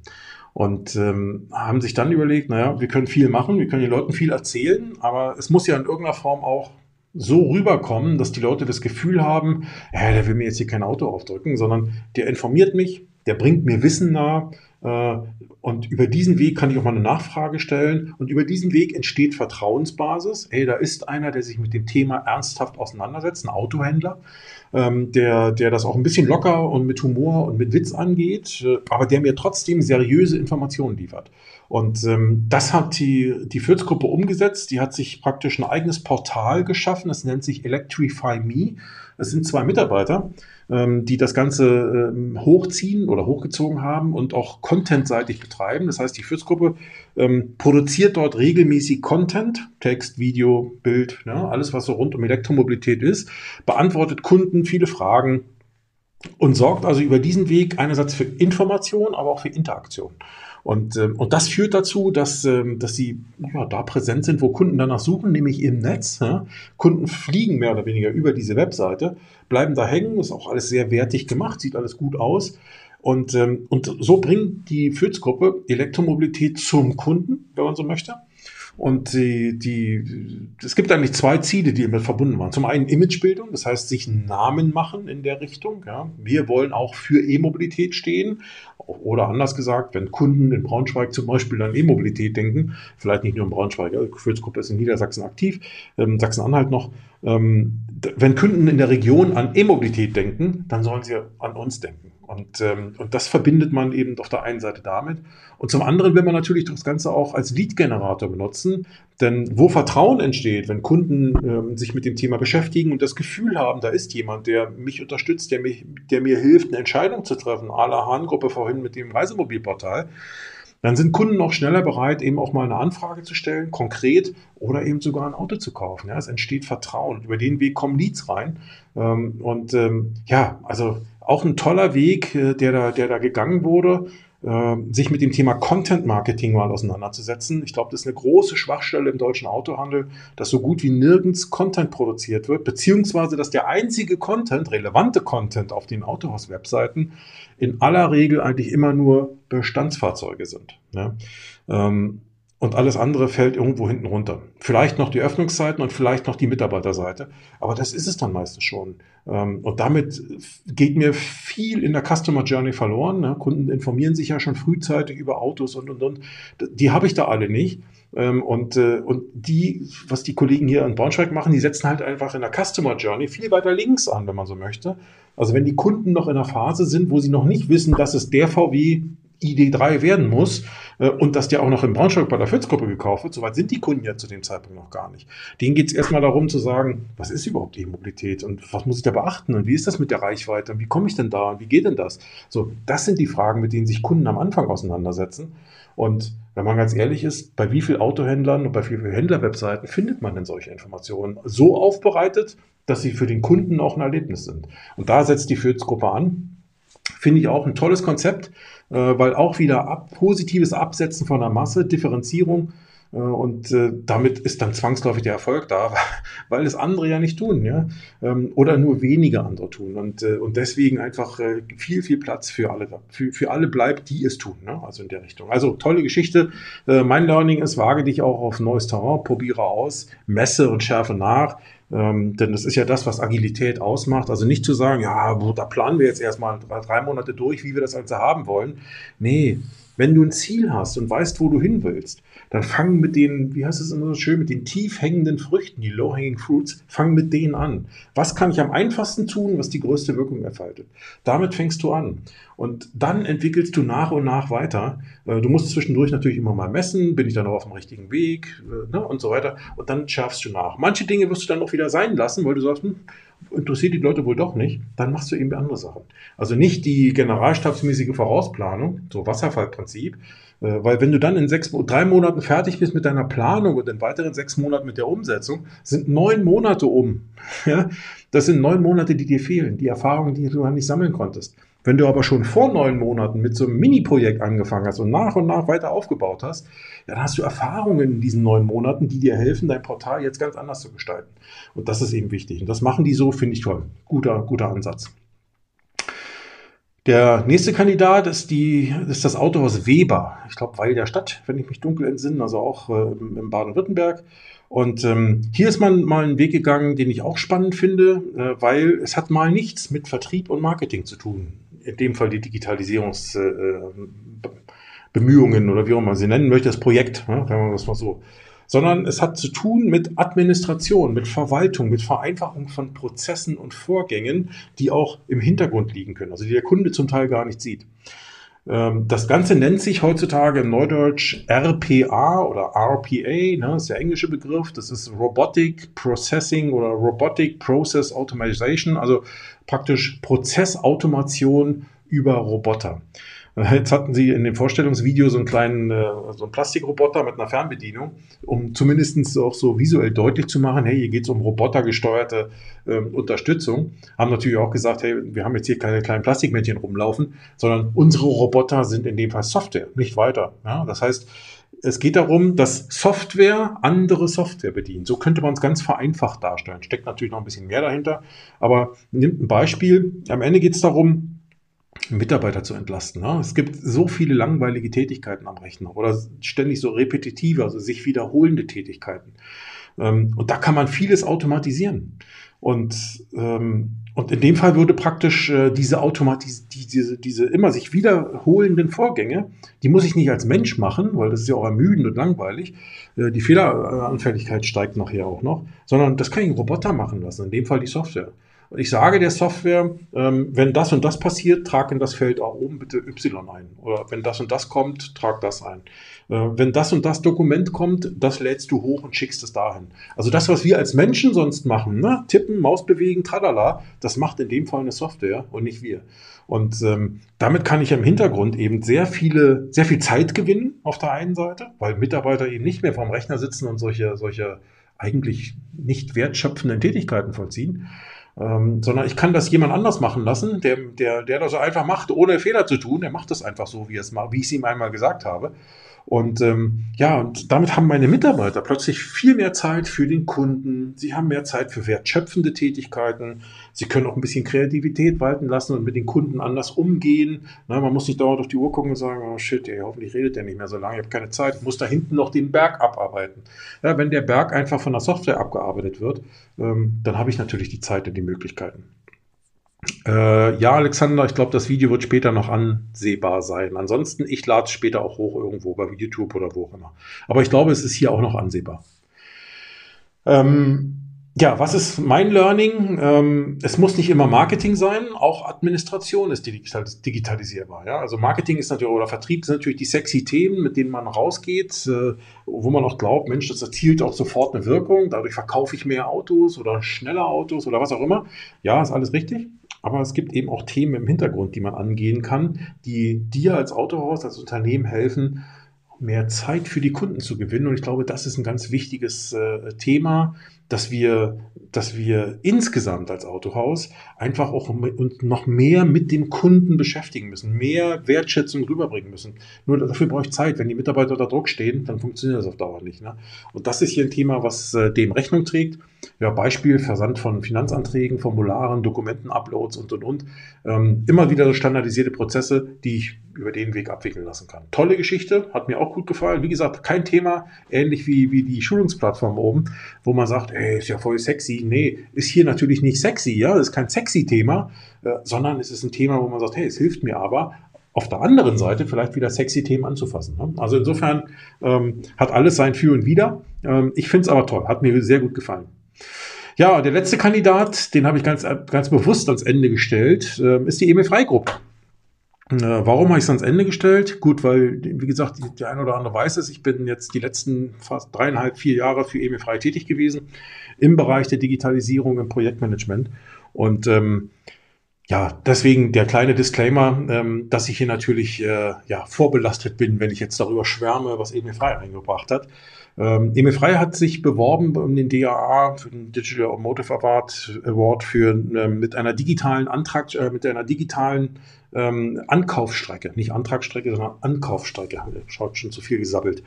Und ähm, haben sich dann überlegt, naja, wir können viel machen, wir können den Leuten viel erzählen, aber es muss ja in irgendeiner Form auch so rüberkommen, dass die Leute das Gefühl haben, ja, der will mir jetzt hier kein Auto aufdrücken, sondern der informiert mich, der bringt mir Wissen nah äh, und über diesen Weg kann ich auch mal eine Nachfrage stellen und über diesen Weg entsteht Vertrauensbasis. Hey, da ist einer, der sich mit dem Thema ernsthaft auseinandersetzt, ein Autohändler, ähm, der, der das auch ein bisschen locker und mit Humor und mit Witz angeht, äh, aber der mir trotzdem seriöse Informationen liefert. Und ähm, das hat die, die Fürth-Gruppe umgesetzt. Die hat sich praktisch ein eigenes Portal geschaffen. Das nennt sich Electrify Me. Es sind zwei Mitarbeiter, ähm, die das Ganze ähm, hochziehen oder hochgezogen haben und auch contentseitig betreiben. Das heißt, die Fürth-Gruppe ähm, produziert dort regelmäßig Content, Text, Video, Bild, ne, alles, was so rund um Elektromobilität ist, beantwortet Kunden viele Fragen und sorgt also über diesen Weg einerseits für Information, aber auch für Interaktion. Und, ähm, und das führt dazu, dass, ähm, dass sie ja, da präsent sind, wo Kunden danach suchen, nämlich im Netz. Ja? Kunden fliegen mehr oder weniger über diese Webseite, bleiben da hängen, ist auch alles sehr wertig gemacht, sieht alles gut aus. Und, ähm, und so bringt die Fürth-Gruppe Elektromobilität zum Kunden, wenn man so möchte. Und die, die, es gibt eigentlich zwei Ziele, die damit verbunden waren. Zum einen Imagebildung, das heißt, sich einen Namen machen in der Richtung. Ja. Wir wollen auch für E-Mobilität stehen. Oder anders gesagt, wenn Kunden in Braunschweig zum Beispiel an E-Mobilität denken, vielleicht nicht nur in Braunschweig, ja, Kürzgruppe ist in Niedersachsen aktiv, ähm, Sachsen-Anhalt noch, Ähm, wenn Kunden in der Region an E-Mobilität denken, dann sollen sie an uns denken. Und, ähm, und das verbindet man eben auf der einen Seite damit. Und zum anderen will man natürlich das Ganze auch als Lead-Generator benutzen. Denn wo Vertrauen entsteht, wenn Kunden ähm, sich mit dem Thema beschäftigen und das Gefühl haben, da ist jemand, der mich unterstützt, der, mich, der mir hilft, eine Entscheidung zu treffen, à la Hahn-Gruppe vorhin mit dem Reisemobilportal, dann sind Kunden auch schneller bereit, eben auch mal eine Anfrage zu stellen, konkret, oder eben sogar ein Auto zu kaufen. Ja, es entsteht Vertrauen. Über den Weg kommen Leads rein. Ähm, und ähm, ja, also auch ein toller Weg, äh, der, da, der da gegangen wurde, äh, sich mit dem Thema Content Marketing mal auseinanderzusetzen. Ich glaube, das ist eine große Schwachstelle im deutschen Autohandel, dass so gut wie nirgends Content produziert wird, beziehungsweise dass der einzige Content, relevante Content auf den Autohaus-Webseiten in aller Regel eigentlich immer nur Bestandsfahrzeuge sind. Ja? Ähm, und alles andere fällt irgendwo hinten runter. Vielleicht noch die Öffnungszeiten und vielleicht noch die Mitarbeiterseite, aber das ist es dann meistens schon. Ähm, und damit geht mir viel in der Customer Journey verloren. Ne? Kunden informieren sich ja schon frühzeitig über Autos und und und. Die habe ich da alle nicht. Ähm, und, äh, und die, was die Kollegen hier in Braunschweig machen, die setzen halt einfach in der Customer Journey viel weiter links an, wenn man so möchte. Also wenn die Kunden noch in einer Phase sind, wo sie noch nicht wissen, dass es der VW ID3 werden muss äh, und dass der auch noch in Braunschweig bei der Fürth-Gruppe gekauft wird. Soweit sind die Kunden ja zu dem Zeitpunkt noch gar nicht. Denen geht es erstmal darum zu sagen, was ist überhaupt E-Mobilität und was muss ich da beachten und wie ist das mit der Reichweite und wie komme ich denn da und wie geht denn das? So, das sind die Fragen, mit denen sich Kunden am Anfang auseinandersetzen. Und wenn man ganz ehrlich ist, bei wie vielen Autohändlern und bei wie vielen Händlerwebseiten findet man denn solche Informationen so aufbereitet, dass sie für den Kunden auch ein Erlebnis sind? Und da setzt die Fürth-Gruppe an. Finde ich auch ein tolles Konzept. Äh, weil auch wieder ab, positives Absetzen von der Masse, Differenzierung äh, und äh, damit ist dann zwangsläufig der Erfolg da, weil es andere ja nicht tun, ja, ähm, oder nur wenige andere tun und und deswegen einfach viel viel Platz für alle für, für alle bleibt, die es tun, ne? also in der Richtung. Also tolle Geschichte. mein Learning ist, wage dich auch auf neues Terrain, probiere aus, messe und schärfe nach. Ähm, denn das ist ja das, was Agilität ausmacht. Also nicht zu sagen, ja, da planen wir jetzt erstmal drei Monate durch, wie wir das Ganze haben wollen. Nee, wenn du ein Ziel hast und weißt, wo du hin willst, dann fang mit den, wie heißt es immer so schön, mit den tief hängenden Früchten, die low-hanging fruits, fang mit denen an. Was kann ich am einfachsten tun, was die größte Wirkung entfaltet? Damit fängst du an. Und dann entwickelst du nach und nach weiter. Äh, du musst zwischendurch natürlich immer mal messen, bin ich dann noch auf dem richtigen Weg äh, ne, und so weiter. Und dann schärfst du nach. Manche Dinge wirst du dann auch wieder sein lassen, weil du sagst, hm, interessiert die Leute wohl doch nicht, dann machst du eben andere Sachen. Also nicht die generalstabsmäßige Vorausplanung, so Wasserfallprinzip, weil wenn du dann in sechs, drei Monaten fertig bist mit deiner Planung und in weiteren sechs Monaten mit der Umsetzung, sind neun Monate um. Das sind neun Monate, die dir fehlen, die Erfahrungen, die du nicht sammeln konntest. Wenn du aber schon vor neun Monaten mit so einem Mini-Projekt angefangen hast und nach und nach weiter aufgebaut hast, dann hast du Erfahrungen in diesen neun Monaten, die dir helfen, dein Portal jetzt ganz anders zu gestalten. Und das ist eben wichtig. Und das machen die so, finde ich toll. Guter, guter Ansatz. Der nächste Kandidat ist, die, ist das Autohaus Weber. Ich glaube, Weil der Stadt, wenn ich mich dunkel entsinne, also auch äh, in Baden-Württemberg. Und ähm, hier ist man mal einen Weg gegangen, den ich auch spannend finde, äh, weil es hat mal nichts mit Vertrieb und Marketing zu tun in dem Fall die Digitalisierungsbemühungen äh, oder wie auch immer man sie nennen möchte, das Projekt, ne, sagen wir das mal so. Sondern es hat zu tun mit Administration, mit Verwaltung, mit Vereinfachung von Prozessen und Vorgängen, die auch im Hintergrund liegen können, also die der Kunde zum Teil gar nicht sieht. Ähm, das Ganze nennt sich heutzutage im Neudeutsch RPA oder RPA, ne, ist der englische Begriff. Das ist Robotic Processing oder Robotic Process Automation, also praktisch Prozessautomation über Roboter. Jetzt hatten sie in dem Vorstellungsvideo so einen kleinen, äh, so einen Plastikroboter mit einer Fernbedienung, um zumindest auch so visuell deutlich zu machen, hey, hier geht es um robotergesteuerte äh, Unterstützung. Haben natürlich auch gesagt, hey, wir haben jetzt hier keine kleinen Plastikmännchen rumlaufen, sondern unsere Roboter sind in dem Fall Software, nicht weiter. Ja? Das heißt, es geht darum, dass Software andere Software bedient. So könnte man es ganz vereinfacht darstellen. Steckt natürlich noch ein bisschen mehr dahinter. Aber nimmt ein Beispiel. Am Ende geht es darum, Mitarbeiter zu entlasten. Ne? Es gibt so viele langweilige Tätigkeiten am Rechner oder ständig so repetitive, also sich wiederholende Tätigkeiten. Ähm, und da kann man vieles automatisieren. Und, ähm, und in dem Fall würde praktisch äh, diese Automatis diese, diese immer sich wiederholenden Vorgänge, die muss ich nicht als Mensch machen, weil das ist ja auch ermüdend und langweilig. Äh, die Fehleranfälligkeit steigt nachher auch noch, sondern das kann ich einen Roboter machen lassen, in dem Fall die Software. Und ich sage der Software, ähm, wenn das und das passiert, trag in das Feld auch oben bitte Y ein. Oder wenn das und das kommt, trag das ein. Äh, wenn das und das Dokument kommt, das lädst du hoch und schickst es dahin. Also das, was wir als Menschen sonst machen, ne? tippen, Maus bewegen, tralala, das macht in dem Fall eine Software und nicht wir. Und ähm, damit kann ich im Hintergrund eben sehr viele, sehr viel Zeit gewinnen auf der einen Seite, weil Mitarbeiter eben nicht mehr vorm Rechner sitzen und solche, solche eigentlich nicht wertschöpfenden Tätigkeiten vollziehen. Ähm, sondern ich kann das jemand anders machen lassen, der, der, der das einfach macht, ohne Fehler zu tun. Der macht das einfach so, wie, es, wie ich es ihm einmal gesagt habe. Und ähm, ja, und damit haben meine Mitarbeiter plötzlich viel mehr Zeit für den Kunden. Sie haben mehr Zeit für wertschöpfende Tätigkeiten. Sie können auch ein bisschen Kreativität walten lassen und mit den Kunden anders umgehen. Na, man muss nicht dauernd auf die Uhr gucken und sagen, oh shit, ey, hoffentlich redet der nicht mehr so lange, ich habe keine Zeit, muss da hinten noch den Berg abarbeiten. Ja, wenn der Berg einfach von der Software abgearbeitet wird, ähm, dann habe ich natürlich die Zeit und die Möglichkeiten. Äh, ja, Alexander, ich glaube, das Video wird später noch ansehbar sein. Ansonsten, ich lade es später auch hoch irgendwo bei YouTube oder wo auch immer. Aber ich glaube, es ist hier auch noch ansehbar. Ähm, ja, was ist mein Learning? Ähm, es muss nicht immer Marketing sein, auch Administration ist digitalisierbar. Ja? Also Marketing ist natürlich, oder Vertrieb sind natürlich die sexy Themen, mit denen man rausgeht, äh, wo man auch glaubt, Mensch, das erzielt auch sofort eine Wirkung, dadurch verkaufe ich mehr Autos oder schneller Autos oder was auch immer. Ja, ist alles richtig. Aber es gibt eben auch Themen im Hintergrund, die man angehen kann, die dir als Autohaus, als Unternehmen helfen, mehr Zeit für die Kunden zu gewinnen. Und ich glaube, das ist ein ganz wichtiges äh, Thema, dass wir, dass wir insgesamt als Autohaus einfach auch uns noch mehr mit dem Kunden beschäftigen müssen, mehr Wertschätzung rüberbringen müssen. Nur dafür brauche ich Zeit. Wenn die Mitarbeiter unter Druck stehen, dann funktioniert das auf Dauer nicht. Ne? Und das ist hier ein Thema, was äh, dem Rechnung trägt. Ja, Beispiel Versand von Finanzanträgen, Formularen, Dokumentenuploads und und und. Ähm, immer wieder so standardisierte Prozesse, die ich über den Weg abwickeln lassen kann. Tolle Geschichte, hat mir auch gut gefallen. Wie gesagt, kein Thema, ähnlich wie, wie die Schulungsplattform oben, wo man sagt, ey, ist ja voll sexy. Nee, ist hier natürlich nicht sexy, ja, das ist kein sexy Thema, äh, sondern es ist ein Thema, wo man sagt, hey, es hilft mir aber, auf der anderen Seite vielleicht wieder sexy Themen anzufassen. Ne? Also insofern ähm, hat alles sein Für und Wider. Ähm, ich finde es aber toll, hat mir sehr gut gefallen. Ja, der letzte Kandidat, den habe ich ganz, ganz bewusst ans Ende gestellt, äh, ist die Emil Freigruppe. Äh, warum habe ich es ans Ende gestellt? Gut, weil, wie gesagt, der eine oder andere weiß es. Ich bin jetzt die letzten fast dreieinhalb, vier Jahre für EMI frei tätig gewesen im Bereich der Digitalisierung im Projektmanagement. Und ähm, ja, deswegen der kleine Disclaimer, ähm, dass ich hier natürlich äh, ja, vorbelastet bin, wenn ich jetzt darüber schwärme, was EMI frei eingebracht hat. Ähm, Emil Frey hat sich beworben um den DAA, für den Digital Automotive Award, Award für, äh, mit einer digitalen Antrag, äh, mit einer digitalen ähm, Ankaufsstrecke, nicht Antragsstrecke, sondern Ankaufsstrecke. Schaut schon zu viel gesabbelt.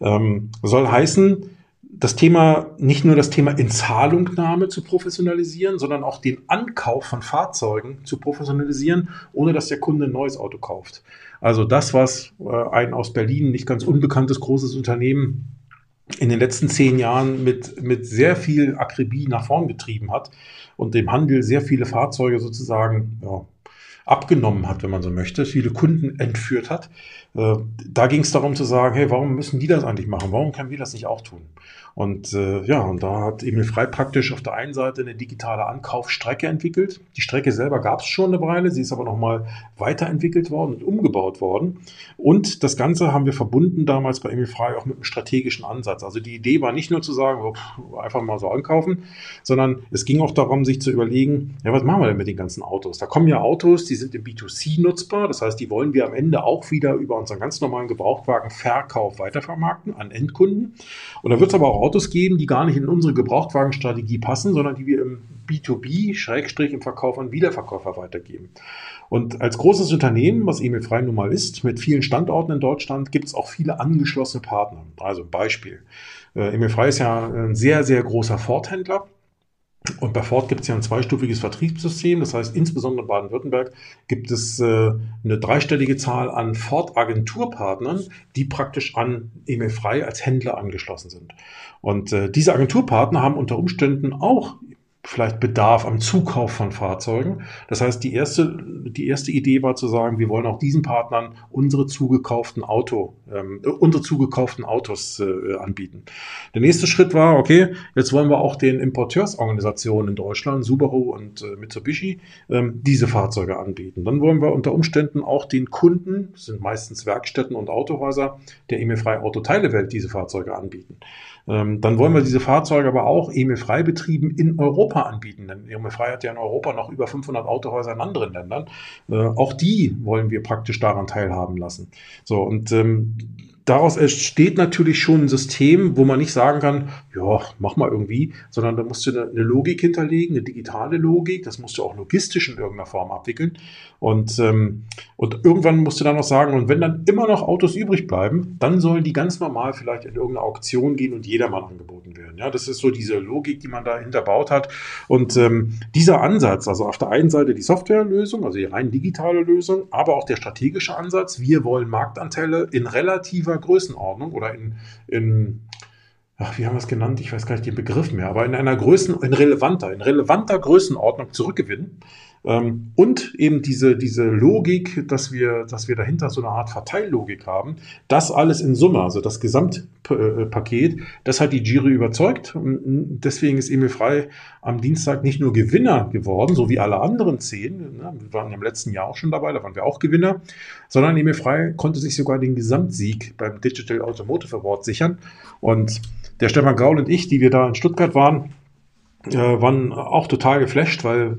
Ähm, soll heißen, das Thema, nicht nur das Thema Inzahlungnahme zu professionalisieren, sondern auch den Ankauf von Fahrzeugen zu professionalisieren, ohne dass der Kunde ein neues Auto kauft. Also das, was äh, ein aus Berlin nicht ganz unbekanntes großes Unternehmen in den letzten zehn Jahren mit, mit sehr viel Akribie nach vorn getrieben hat und dem Handel sehr viele Fahrzeuge sozusagen ja, abgenommen hat, wenn man so möchte, viele Kunden entführt hat. Äh, da ging es darum zu sagen, hey, warum müssen die das eigentlich machen? Warum können wir das nicht auch tun? Und äh, ja, und da hat Emil Frei praktisch auf der einen Seite eine digitale Ankaufsstrecke entwickelt. Die Strecke selber gab es schon eine Weile, sie ist aber nochmal weiterentwickelt worden und umgebaut worden. Und das Ganze haben wir verbunden damals bei Emil Frei auch mit einem strategischen Ansatz. Also die Idee war nicht nur zu sagen, oh, einfach mal so ankaufen, sondern es ging auch darum, sich zu überlegen, ja, was machen wir denn mit den ganzen Autos? Da kommen ja Autos, die sind im B2C nutzbar, das heißt, die wollen wir am Ende auch wieder über unseren ganz normalen Gebrauchtwagenverkauf weitervermarkten an Endkunden. Und da wird es aber auch Autos geben, die gar nicht in unsere Gebrauchtwagenstrategie passen, sondern die wir im B2B, Schrägstrich im Verkauf an Wiederverkäufer weitergeben. Und als großes Unternehmen, was Emil Frei nun mal ist, mit vielen Standorten in Deutschland, gibt es auch viele angeschlossene Partner. Also ein Beispiel. Äh, Emil Frei ist ja ein sehr, sehr großer Ford-Händler. Und bei Ford gibt es ja ein zweistufiges Vertriebssystem. Das heißt, insbesondere in Baden-Württemberg gibt es äh, eine dreistellige Zahl an Ford-Agenturpartnern, die praktisch an Emil Frei als Händler angeschlossen sind. Und äh, diese Agenturpartner haben unter Umständen auch vielleicht Bedarf am Zukauf von Fahrzeugen. Das heißt, die erste, die erste Idee war zu sagen, wir wollen auch diesen Partnern unsere zugekauften Auto, ähm, unsere zugekauften Autos äh, anbieten. Der nächste Schritt war, okay, jetzt wollen wir auch den Importeursorganisationen in Deutschland, Subaru und äh, Mitsubishi, ähm, diese Fahrzeuge anbieten. Dann wollen wir unter Umständen auch den Kunden, das sind meistens Werkstätten und Autohäuser, der EMI-frei Autoteilewelt diese Fahrzeuge anbieten. Ähm, dann wollen wir diese Fahrzeuge aber auch EMI-frei betrieben in Europa anbieten. Denn EMI-frei hat ja in Europa noch über 500 Autohäuser in anderen Ländern. Äh, auch die wollen wir praktisch daran teilhaben lassen. So, und ähm, daraus entsteht natürlich schon ein System, wo man nicht sagen kann, ja, mach mal irgendwie, sondern da musst du eine, Logik hinterlegen, eine digitale Logik, das musst du auch logistisch in irgendeiner Form abwickeln. Und, ähm, und irgendwann musst du dann noch sagen, und wenn dann immer noch Autos übrig bleiben, dann sollen die ganz normal vielleicht in irgendeine Auktion gehen und jedermann angeboten werden. Ja, das ist so diese Logik, die man da hinterbaut hat. Und ähm, dieser Ansatz, also auf der einen Seite die Softwarelösung, also die rein digitale Lösung, aber auch der strategische Ansatz, wir wollen Marktanteile in relativer Größenordnung oder in, in ach, wie haben wir es genannt? Ich weiß gar nicht den Begriff mehr, aber in einer Größen, in relevanter, in relevanter Größenordnung zurückgewinnen. Ähm, und eben diese, diese Logik, dass wir, dass wir dahinter so eine Art Verteillogik haben, das alles in Summe, also das Gesamtpaket, das hat die Giri überzeugt. Und deswegen ist Emil Frei am Dienstag nicht nur Gewinner geworden, so wie alle anderen zehn, ne, wir waren im letzten Jahr auch schon dabei, da waren wir auch Gewinner, sondern Emil Frei konnte sich sogar den Gesamtsieg beim Digital Automotive Award sichern. Und der Stefan Gaul und ich, die wir da in Stuttgart waren, äh, waren auch total geflasht, weil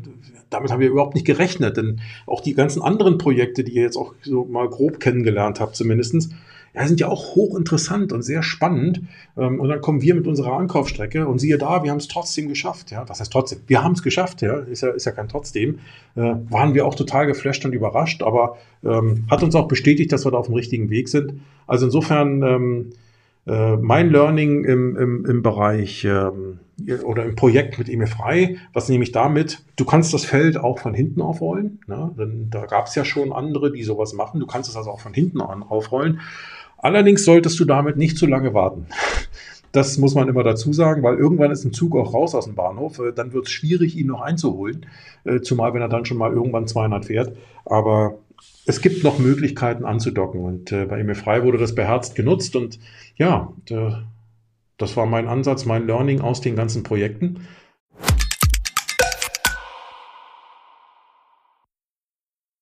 damit haben wir überhaupt nicht gerechnet. Denn auch die ganzen anderen Projekte, die ihr jetzt auch so mal grob kennengelernt habt, zumindestens, ja, sind ja auch hochinteressant und sehr spannend. Ähm, und dann kommen wir mit unserer Ankaufsstrecke und siehe da, wir haben es trotzdem geschafft. Ja, was heißt trotzdem? Wir haben es geschafft, ja, ist ja, ist ja kein trotzdem. Äh, waren wir auch total geflasht und überrascht, aber ähm, hat uns auch bestätigt, dass wir da auf dem richtigen Weg sind. Also insofern, ähm, äh, mein Learning im, im, im Bereich ähm, oder im Projekt mit EME frei, was nehme ich damit? Du kannst das Feld auch von hinten aufrollen. Ne? Denn da gab es ja schon andere, die sowas machen. Du kannst es also auch von hinten an aufrollen. Allerdings solltest du damit nicht zu lange warten. Das muss man immer dazu sagen, weil irgendwann ist ein Zug auch raus aus dem Bahnhof. Äh, dann wird es schwierig, ihn noch einzuholen. Äh, zumal, wenn er dann schon mal irgendwann 200 fährt. Aber es gibt noch Möglichkeiten anzudocken und äh, bei EME Frei wurde das beherzt genutzt und ja, das war mein Ansatz, mein Learning aus den ganzen Projekten.